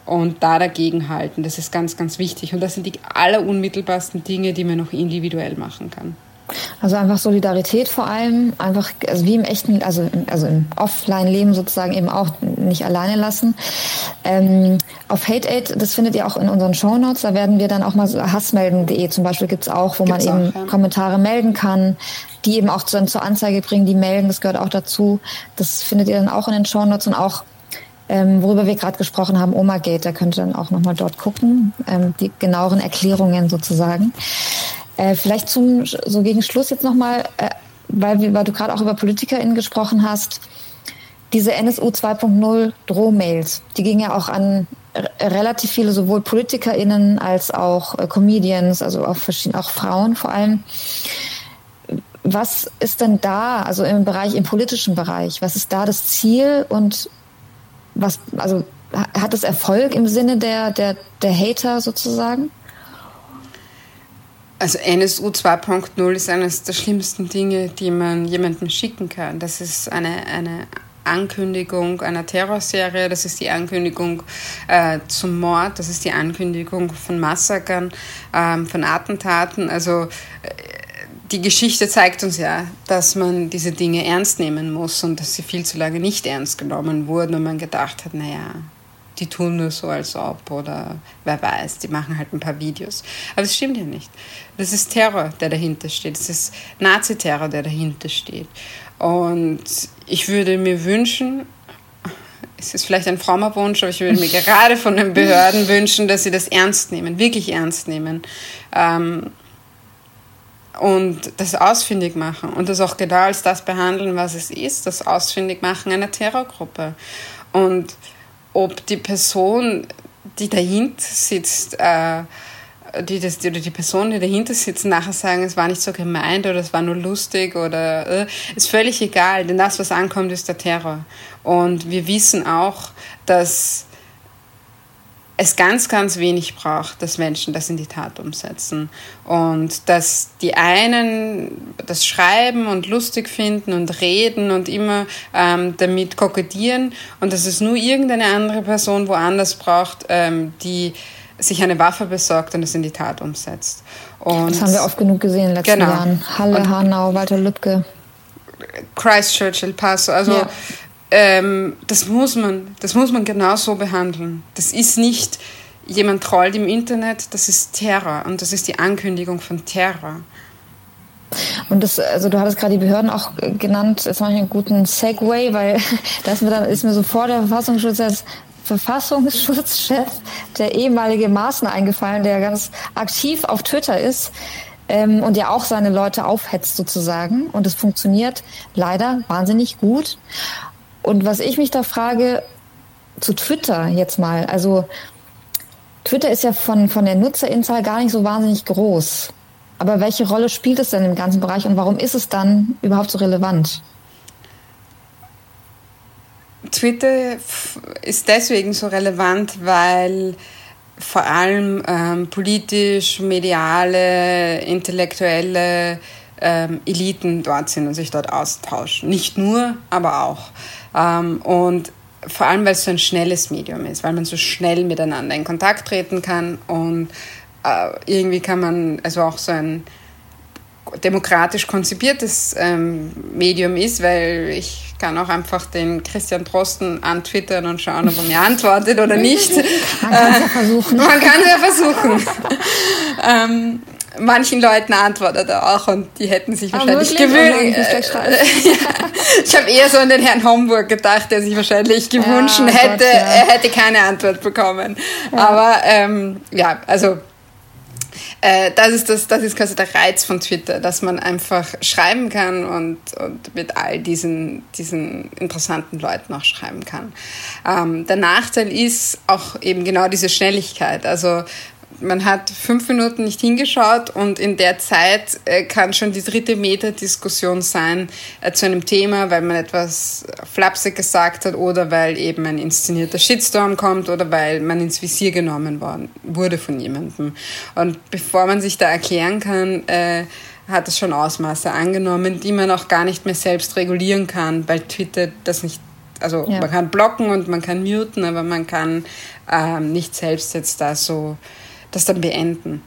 und da dagegen halten. Das ist ganz, ganz wichtig. Und das sind die allerunmittelbarsten Dinge, die man noch individuell machen kann. Also einfach Solidarität vor allem, einfach also wie im echten, also, also im Offline-Leben sozusagen eben auch nicht alleine lassen. Ähm, auf Hate Aid, das findet ihr auch in unseren Show Notes, da werden wir dann auch mal so hassmelden.de zum Beispiel gibt's auch, wo gibt's man eben ja. Kommentare melden kann, die eben auch dann zur Anzeige bringen, die melden, das gehört auch dazu. Das findet ihr dann auch in den Show Notes und auch ähm, worüber wir gerade gesprochen haben, Oma Gate, da könnt ihr dann auch nochmal dort gucken, ähm, die genaueren Erklärungen sozusagen. Äh, vielleicht zum so gegen Schluss jetzt nochmal, äh, weil, weil du gerade auch über PolitikerInnen gesprochen hast, diese NSU 2.0 Drohmails, die gingen ja auch an relativ viele, sowohl PolitikerInnen als auch äh, Comedians, also auch, verschiedene, auch Frauen vor allem. Was ist denn da, also im Bereich, im politischen Bereich, was ist da das Ziel und was, also hat es Erfolg im Sinne der, der, der Hater sozusagen? Also NSU 2.0 ist eines der schlimmsten Dinge, die man jemandem schicken kann. Das ist eine, eine Ankündigung einer Terrorserie, das ist die Ankündigung äh, zum Mord, das ist die Ankündigung von Massakern, ähm, von Attentaten. Also äh, die Geschichte zeigt uns ja, dass man diese Dinge ernst nehmen muss und dass sie viel zu lange nicht ernst genommen wurden und man gedacht hat, naja, die tun nur so, als ob oder wer weiß, die machen halt ein paar Videos. Aber es stimmt ja nicht. Das ist Terror, der dahinter steht. Es ist Naziterror, der dahinter steht. Und ich würde mir wünschen, es ist vielleicht ein frommer Wunsch, aber ich würde mir gerade von den Behörden wünschen, dass sie das ernst nehmen, wirklich ernst nehmen. Ähm, und das ausfindig machen und das auch genau als das behandeln, was es ist, das ausfindig machen einer Terrorgruppe. Und ob die Person, die dahinter sitzt, äh, die das, oder die Person, die dahinter sitzt, nachher sagen, es war nicht so gemeint oder es war nur lustig oder äh, ist völlig egal, denn das, was ankommt, ist der Terror. Und wir wissen auch, dass es ganz, ganz wenig braucht, dass Menschen das in die Tat umsetzen. Und dass die einen das schreiben und lustig finden und reden und immer ähm, damit kokettieren und dass es nur irgendeine andere Person woanders braucht, ähm, die sich eine Waffe besorgt und es in die Tat umsetzt. Und das haben wir oft genug gesehen in den letzten genau. Jahren. Halle, und Hanau, Walter Lübcke. Christchurch, El Paso. Also ja ähm, das muss man, das muss man genau so behandeln. Das ist nicht jemand trollt im Internet, das ist Terror und das ist die Ankündigung von Terror. Und das, also du hattest gerade die Behörden auch genannt, das mache ich einen guten Segway, weil da ist mir dann ist mir sofort der Verfassungsschutz als Verfassungsschutzchef, der ehemalige Maßner eingefallen, der ganz aktiv auf Twitter ist ähm, und ja auch seine Leute aufhetzt sozusagen. Und es funktioniert leider wahnsinnig gut. Und was ich mich da frage, zu Twitter jetzt mal, also Twitter ist ja von, von der Nutzerinzahl gar nicht so wahnsinnig groß. Aber welche Rolle spielt es denn im ganzen Bereich und warum ist es dann überhaupt so relevant? Twitter ist deswegen so relevant, weil vor allem ähm, politisch, mediale, intellektuelle ähm, Eliten dort sind und sich dort austauschen. Nicht nur, aber auch. Ähm, und vor allem, weil es so ein schnelles Medium ist, weil man so schnell miteinander in Kontakt treten kann und äh, irgendwie kann man, also auch so ein demokratisch konzipiertes ähm, Medium ist, weil ich kann auch einfach den Christian Drosten antwittern und schauen, ob er mir antwortet oder nicht. Man kann es ja versuchen. Man kann es ja versuchen. Manchen Leuten antwortet er auch und die hätten sich ah, wahrscheinlich gewünscht. Oh ich habe eher so an den Herrn Homburg gedacht, der sich wahrscheinlich gewünscht ja, hätte, Gott, ja. er hätte keine Antwort bekommen. Ja. Aber ähm, ja, also äh, das, ist das, das ist quasi der Reiz von Twitter, dass man einfach schreiben kann und, und mit all diesen, diesen interessanten Leuten auch schreiben kann. Ähm, der Nachteil ist auch eben genau diese Schnelligkeit. Also man hat fünf Minuten nicht hingeschaut und in der Zeit äh, kann schon die dritte Metadiskussion sein äh, zu einem Thema, weil man etwas flapsig gesagt hat oder weil eben ein inszenierter Shitstorm kommt oder weil man ins Visier genommen worden, wurde von jemandem. Und bevor man sich da erklären kann, äh, hat es schon Ausmaße angenommen, die man auch gar nicht mehr selbst regulieren kann, weil Twitter das nicht also ja. man kann blocken und man kann muten, aber man kann ähm, nicht selbst jetzt da so das dann beenden.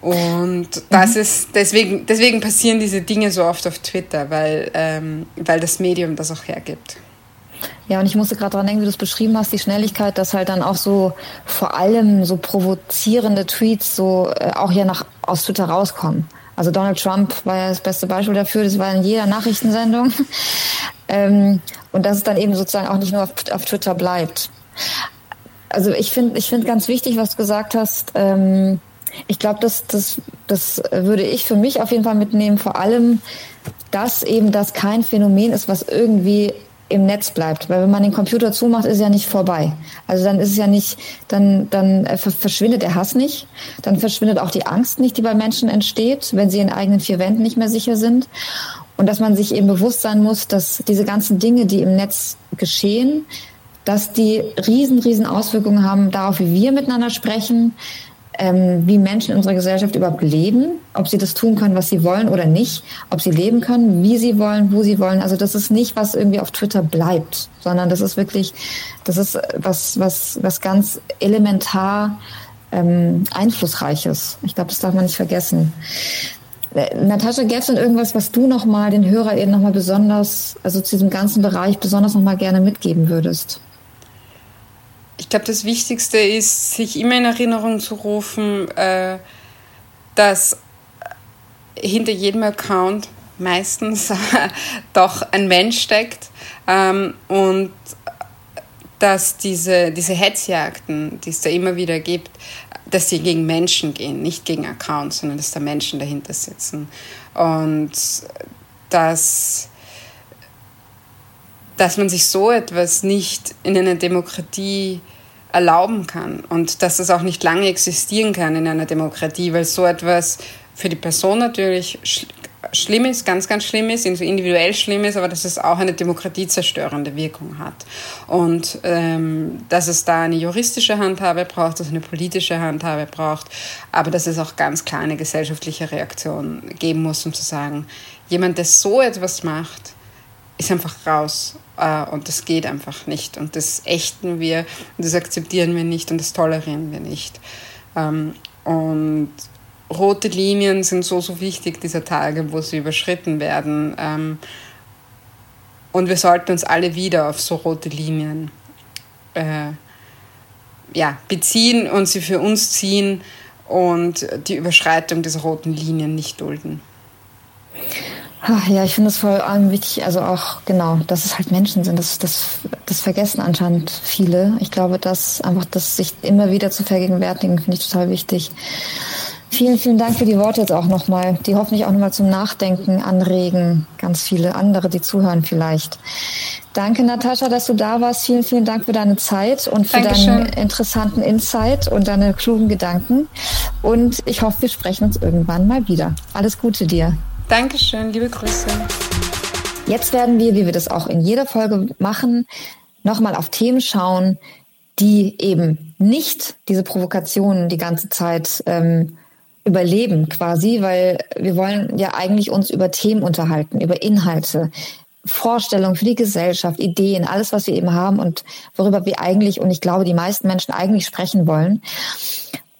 Und das mhm. ist, deswegen, deswegen passieren diese Dinge so oft auf Twitter, weil, ähm, weil das Medium das auch hergibt. Ja, und ich musste gerade daran denken, wie du es beschrieben hast, die Schnelligkeit, dass halt dann auch so vor allem so provozierende Tweets so äh, auch hier nach, aus Twitter rauskommen. Also Donald Trump war ja das beste Beispiel dafür, das war in jeder Nachrichtensendung. ähm, und dass es dann eben sozusagen auch nicht nur auf, auf Twitter bleibt. Also ich finde ich finde ganz wichtig, was du gesagt hast. Ähm, ich glaube, das, das, das würde ich für mich auf jeden Fall mitnehmen. Vor allem, dass eben das kein Phänomen ist, was irgendwie im Netz bleibt. Weil wenn man den Computer zumacht, ist ja nicht vorbei. Also dann ist es ja nicht, dann, dann verschwindet der Hass nicht. Dann verschwindet auch die Angst nicht, die bei Menschen entsteht, wenn sie in eigenen vier Wänden nicht mehr sicher sind. Und dass man sich eben bewusst sein muss, dass diese ganzen Dinge, die im Netz geschehen, dass die riesen, riesen Auswirkungen haben darauf, wie wir miteinander sprechen, ähm, wie Menschen in unserer Gesellschaft überhaupt leben, ob sie das tun können, was sie wollen oder nicht, ob sie leben können, wie sie wollen, wo sie wollen. Also das ist nicht, was irgendwie auf Twitter bleibt, sondern das ist wirklich, das ist was, was, was ganz elementar ähm, einflussreiches. Ich glaube, das darf man nicht vergessen. Äh, Natascha, gäbe es denn irgendwas, was du nochmal den HörerInnen nochmal besonders, also zu diesem ganzen Bereich besonders nochmal gerne mitgeben würdest? Ich glaube, das Wichtigste ist, sich immer in Erinnerung zu rufen, äh, dass hinter jedem Account meistens doch ein Mensch steckt ähm, und dass diese, diese Hetzjagden, die es da immer wieder gibt, dass sie gegen Menschen gehen, nicht gegen Accounts, sondern dass da Menschen dahinter sitzen. Und dass, dass man sich so etwas nicht in einer Demokratie erlauben kann und dass das auch nicht lange existieren kann in einer Demokratie, weil so etwas für die Person natürlich sch schlimm ist, ganz, ganz schlimm ist, individuell schlimm ist, aber dass es auch eine demokratiezerstörende Wirkung hat. Und ähm, dass es da eine juristische Handhabe braucht, dass es eine politische Handhabe braucht, aber dass es auch ganz klar eine gesellschaftliche Reaktion geben muss, um zu sagen, jemand, der so etwas macht, ist einfach raus äh, und das geht einfach nicht und das ächten wir und das akzeptieren wir nicht und das tolerieren wir nicht. Ähm, und rote Linien sind so, so wichtig dieser Tage, wo sie überschritten werden. Ähm, und wir sollten uns alle wieder auf so rote Linien äh, ja, beziehen und sie für uns ziehen und die Überschreitung dieser roten Linien nicht dulden. Ja, ich finde es vor allem wichtig, also auch genau, dass es halt Menschen sind. Das, das, das vergessen anscheinend viele. Ich glaube, dass einfach das sich immer wieder zu vergegenwärtigen, finde ich total wichtig. Vielen, vielen Dank für die Worte jetzt auch nochmal, die hoffentlich auch nochmal zum Nachdenken anregen. Ganz viele andere, die zuhören vielleicht. Danke, Natascha, dass du da warst. Vielen, vielen Dank für deine Zeit und für Dankeschön. deinen interessanten Insight und deine klugen Gedanken. Und ich hoffe, wir sprechen uns irgendwann mal wieder. Alles Gute dir. Dankeschön, liebe Grüße. Jetzt werden wir, wie wir das auch in jeder Folge machen, nochmal auf Themen schauen, die eben nicht diese Provokationen die ganze Zeit ähm, überleben quasi, weil wir wollen ja eigentlich uns über Themen unterhalten, über Inhalte, Vorstellungen für die Gesellschaft, Ideen, alles, was wir eben haben und worüber wir eigentlich, und ich glaube, die meisten Menschen eigentlich sprechen wollen.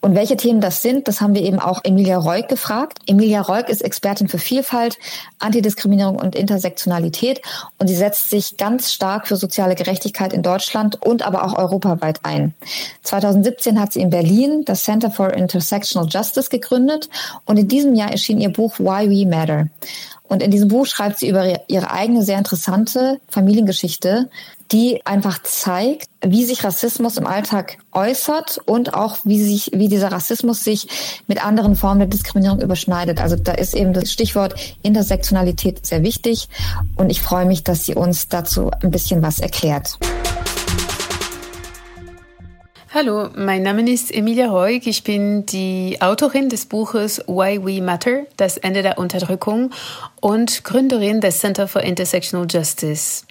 Und welche Themen das sind, das haben wir eben auch Emilia Reuk gefragt. Emilia Reuk ist Expertin für Vielfalt, Antidiskriminierung und Intersektionalität und sie setzt sich ganz stark für soziale Gerechtigkeit in Deutschland und aber auch europaweit ein. 2017 hat sie in Berlin das Center for Intersectional Justice gegründet und in diesem Jahr erschien ihr Buch Why We Matter. Und in diesem Buch schreibt sie über ihre eigene sehr interessante Familiengeschichte, die einfach zeigt, wie sich Rassismus im Alltag äußert und auch wie sich, wie dieser Rassismus sich mit anderen Formen der Diskriminierung überschneidet. Also da ist eben das Stichwort Intersektionalität sehr wichtig und ich freue mich, dass sie uns dazu ein bisschen was erklärt. Hallo, mein Name ist Emilia Heug. Ich bin die Autorin des Buches Why We Matter, das Ende der Unterdrückung und Gründerin des Center for Intersectional Justice.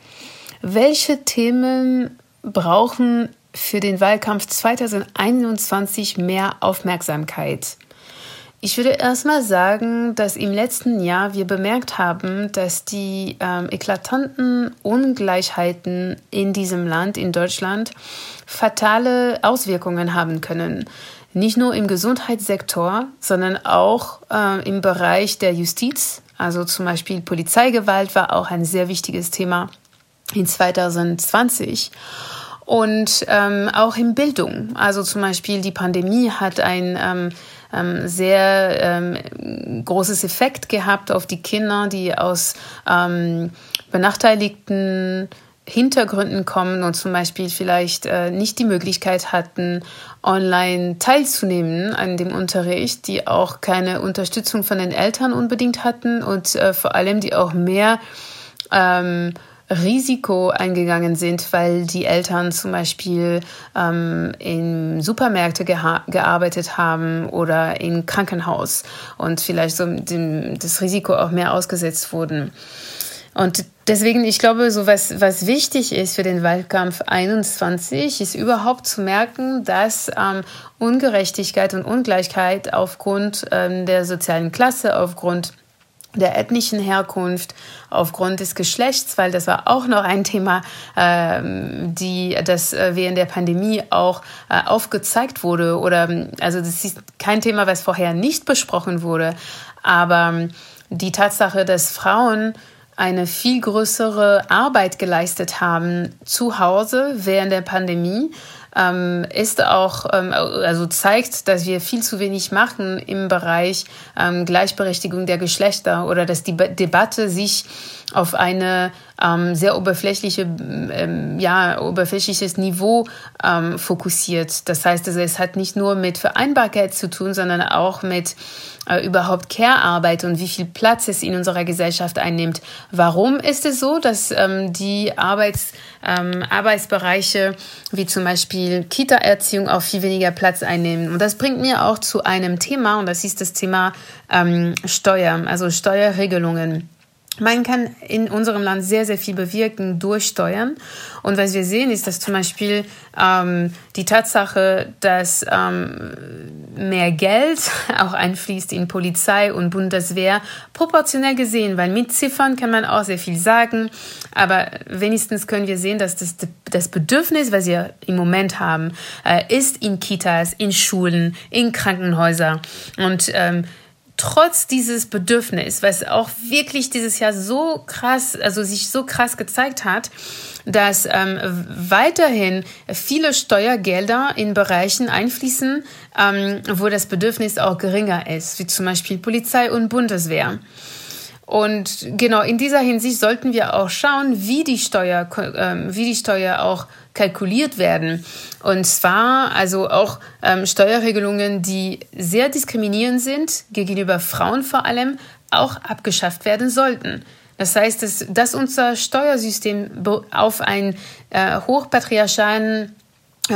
Welche Themen brauchen für den Wahlkampf 2021 mehr Aufmerksamkeit? Ich würde erstmal sagen, dass im letzten Jahr wir bemerkt haben, dass die ähm, eklatanten Ungleichheiten in diesem Land, in Deutschland, fatale Auswirkungen haben können. Nicht nur im Gesundheitssektor, sondern auch äh, im Bereich der Justiz. Also zum Beispiel Polizeigewalt war auch ein sehr wichtiges Thema in 2020 und ähm, auch in Bildung. Also zum Beispiel die Pandemie hat ein ähm, ähm, sehr ähm, großes Effekt gehabt auf die Kinder, die aus ähm, benachteiligten Hintergründen kommen und zum Beispiel vielleicht äh, nicht die Möglichkeit hatten, online teilzunehmen an dem Unterricht, die auch keine Unterstützung von den Eltern unbedingt hatten und äh, vor allem die auch mehr ähm, Risiko eingegangen sind, weil die Eltern zum Beispiel ähm, in Supermärkte gearbeitet haben oder im Krankenhaus und vielleicht so dem, das Risiko auch mehr ausgesetzt wurden. Und deswegen, ich glaube, so was, was wichtig ist für den Wahlkampf 21, ist überhaupt zu merken, dass ähm, Ungerechtigkeit und Ungleichheit aufgrund ähm, der sozialen Klasse, aufgrund der ethnischen Herkunft, aufgrund des Geschlechts, weil das war auch noch ein Thema, ähm, die das äh, während der Pandemie auch äh, aufgezeigt wurde. Oder also das ist kein Thema, was vorher nicht besprochen wurde, aber die Tatsache, dass Frauen eine viel größere Arbeit geleistet haben zu Hause während der Pandemie, ähm, ist auch, ähm, also zeigt, dass wir viel zu wenig machen im Bereich ähm, Gleichberechtigung der Geschlechter oder dass die Be Debatte sich auf eine ähm, sehr oberflächliche, ähm, ja, oberflächliches Niveau ähm, fokussiert. Das heißt, also, es hat nicht nur mit Vereinbarkeit zu tun, sondern auch mit äh, überhaupt Care-Arbeit und wie viel Platz es in unserer Gesellschaft einnimmt. Warum ist es so, dass ähm, die Arbeits, ähm, Arbeitsbereiche wie zum Beispiel Kita-Erziehung auch viel weniger Platz einnehmen? Und das bringt mir auch zu einem Thema, und das ist das Thema ähm, Steuer, also Steuerregelungen. Man kann in unserem Land sehr, sehr viel bewirken durch Steuern. Und was wir sehen, ist, dass zum Beispiel ähm, die Tatsache, dass ähm, mehr Geld auch einfließt in Polizei und Bundeswehr, proportionell gesehen, weil mit Ziffern kann man auch sehr viel sagen, aber wenigstens können wir sehen, dass das, das Bedürfnis, was wir im Moment haben, äh, ist in Kitas, in Schulen, in Krankenhäusern. Und ähm, trotz dieses Bedürfnis, was auch wirklich dieses Jahr so krass, also sich so krass gezeigt hat, dass ähm, weiterhin viele Steuergelder in Bereichen einfließen, ähm, wo das Bedürfnis auch geringer ist, wie zum Beispiel Polizei und Bundeswehr. Und genau in dieser Hinsicht sollten wir auch schauen, wie die Steuer, äh, wie die Steuer auch kalkuliert werden. Und zwar also auch ähm, Steuerregelungen, die sehr diskriminierend sind, gegenüber Frauen vor allem, auch abgeschafft werden sollten. Das heißt, dass, dass unser Steuersystem auf einen äh, hochpatriarchalen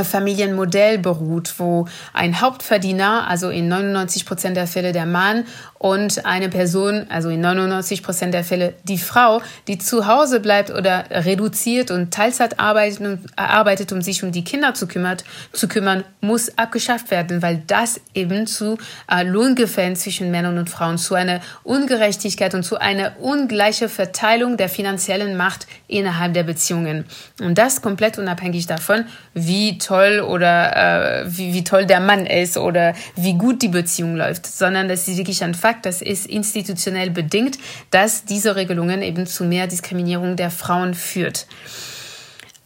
Familienmodell beruht, wo ein Hauptverdiener, also in 99 Prozent der Fälle der Mann und eine Person, also in 99 Prozent der Fälle die Frau, die zu Hause bleibt oder reduziert und Teilzeit arbeitet, arbeitet um sich um die Kinder zu, kümmert, zu kümmern, muss abgeschafft werden, weil das eben zu äh, Lohngefällen zwischen Männern und Frauen, zu einer Ungerechtigkeit und zu einer ungleichen Verteilung der finanziellen Macht innerhalb der Beziehungen. Und das komplett unabhängig davon, wie toll oder äh, wie, wie toll der Mann ist oder wie gut die Beziehung läuft, sondern das ist wirklich ein Fakt, das ist institutionell bedingt, dass diese Regelungen eben zu mehr Diskriminierung der Frauen führt.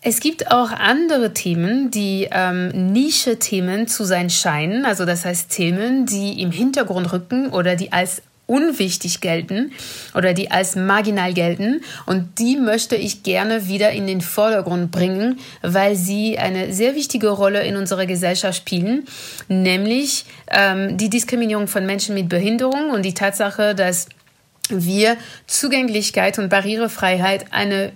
Es gibt auch andere Themen, die ähm, Nische-Themen zu sein scheinen. Also das heißt Themen, die im Hintergrund rücken oder die als unwichtig gelten oder die als marginal gelten. Und die möchte ich gerne wieder in den Vordergrund bringen, weil sie eine sehr wichtige Rolle in unserer Gesellschaft spielen, nämlich ähm, die Diskriminierung von Menschen mit Behinderung und die Tatsache, dass wir Zugänglichkeit und Barrierefreiheit eine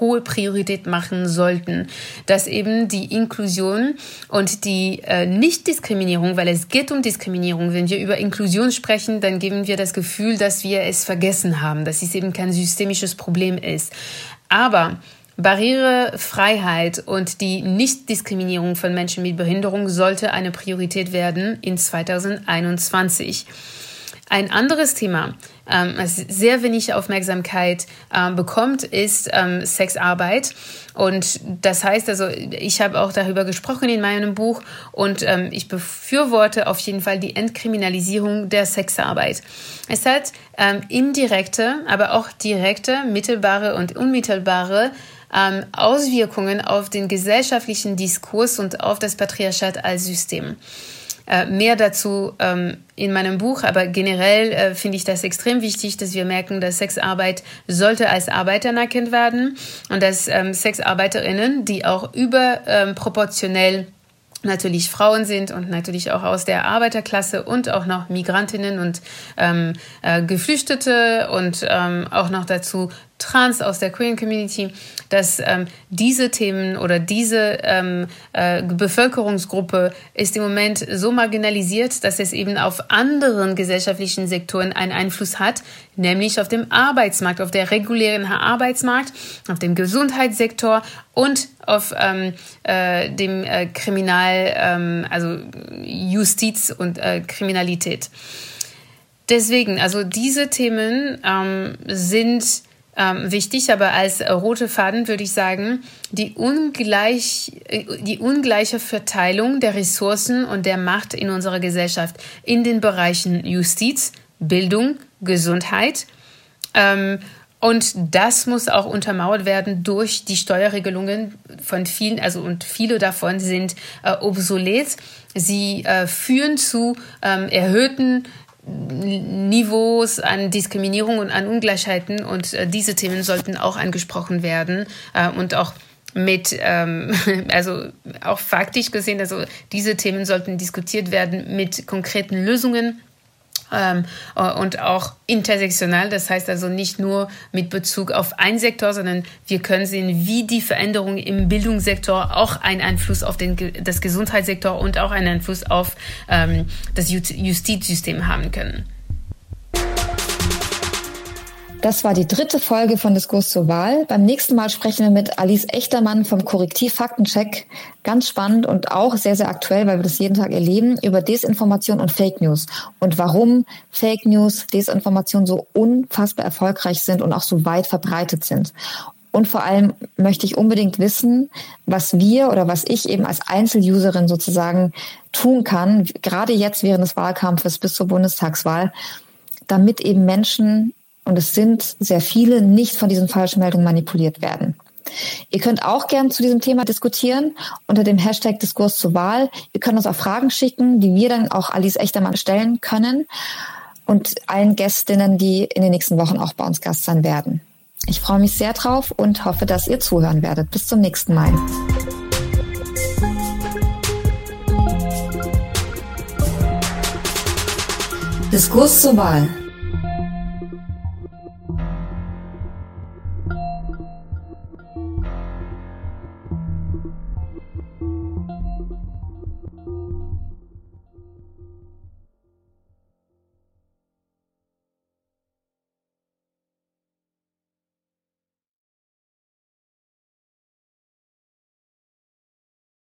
hohe Priorität machen sollten, dass eben die Inklusion und die äh, Nichtdiskriminierung, weil es geht um Diskriminierung, wenn wir über Inklusion sprechen, dann geben wir das Gefühl, dass wir es vergessen haben, dass es eben kein systemisches Problem ist. Aber Barrierefreiheit und die Nichtdiskriminierung von Menschen mit Behinderung sollte eine Priorität werden in 2021. Ein anderes Thema, ähm, das sehr wenig Aufmerksamkeit ähm, bekommt, ist ähm, Sexarbeit. Und das heißt also, ich habe auch darüber gesprochen in meinem Buch und ich befürworte auf jeden Fall die Entkriminalisierung der Sexarbeit. Es hat indirekte, aber auch direkte, mittelbare und unmittelbare Auswirkungen auf den gesellschaftlichen Diskurs und auf das Patriarchat als System. Äh, mehr dazu ähm, in meinem Buch, aber generell äh, finde ich das extrem wichtig, dass wir merken, dass Sexarbeit sollte als Arbeit anerkannt werden und dass ähm, Sexarbeiterinnen, die auch überproportionell ähm, natürlich Frauen sind und natürlich auch aus der Arbeiterklasse und auch noch Migrantinnen und ähm, äh, Geflüchtete und ähm, auch noch dazu Trans aus der Queer Community, dass ähm, diese Themen oder diese ähm, äh, Bevölkerungsgruppe ist im Moment so marginalisiert, dass es eben auf anderen gesellschaftlichen Sektoren einen Einfluss hat, nämlich auf dem Arbeitsmarkt, auf der regulären Arbeitsmarkt, auf dem Gesundheitssektor und auf ähm, äh, dem äh, Kriminal, ähm, also Justiz und äh, Kriminalität. Deswegen, also diese Themen ähm, sind ähm, wichtig, aber als rote Faden würde ich sagen, die, ungleich, äh, die ungleiche Verteilung der Ressourcen und der Macht in unserer Gesellschaft in den Bereichen Justiz, Bildung, Gesundheit. Ähm, und das muss auch untermauert werden durch die Steuerregelungen von vielen, also und viele davon sind äh, obsolet. Sie äh, führen zu ähm, erhöhten Niveaus an Diskriminierung und an Ungleichheiten und äh, diese Themen sollten auch angesprochen werden äh, und auch mit, ähm, also auch faktisch gesehen, also diese Themen sollten diskutiert werden mit konkreten Lösungen ähm, äh, und auch intersektional. Das heißt also nicht nur mit Bezug auf einen Sektor, sondern wir können sehen, wie die Veränderungen im Bildungssektor auch einen Einfluss auf den, das Gesundheitssektor und auch einen Einfluss auf ähm, das Justizsystem haben können. Das war die dritte Folge von Diskurs zur Wahl. Beim nächsten Mal sprechen wir mit Alice Echtermann vom Korrektiv Faktencheck. Ganz spannend und auch sehr, sehr aktuell, weil wir das jeden Tag erleben, über Desinformation und Fake News und warum Fake News, Desinformation so unfassbar erfolgreich sind und auch so weit verbreitet sind. Und vor allem möchte ich unbedingt wissen, was wir oder was ich eben als Einzeluserin sozusagen tun kann, gerade jetzt während des Wahlkampfes bis zur Bundestagswahl, damit eben Menschen und es sind sehr viele, nicht von diesen Falschmeldungen manipuliert werden. Ihr könnt auch gern zu diesem Thema diskutieren unter dem Hashtag Diskurs zur Wahl. Ihr könnt uns auch Fragen schicken, die wir dann auch Alice Echtermann stellen können und allen Gästinnen, die in den nächsten Wochen auch bei uns Gast sein werden. Ich freue mich sehr drauf und hoffe, dass ihr zuhören werdet. Bis zum nächsten Mal. Diskurs zur Wahl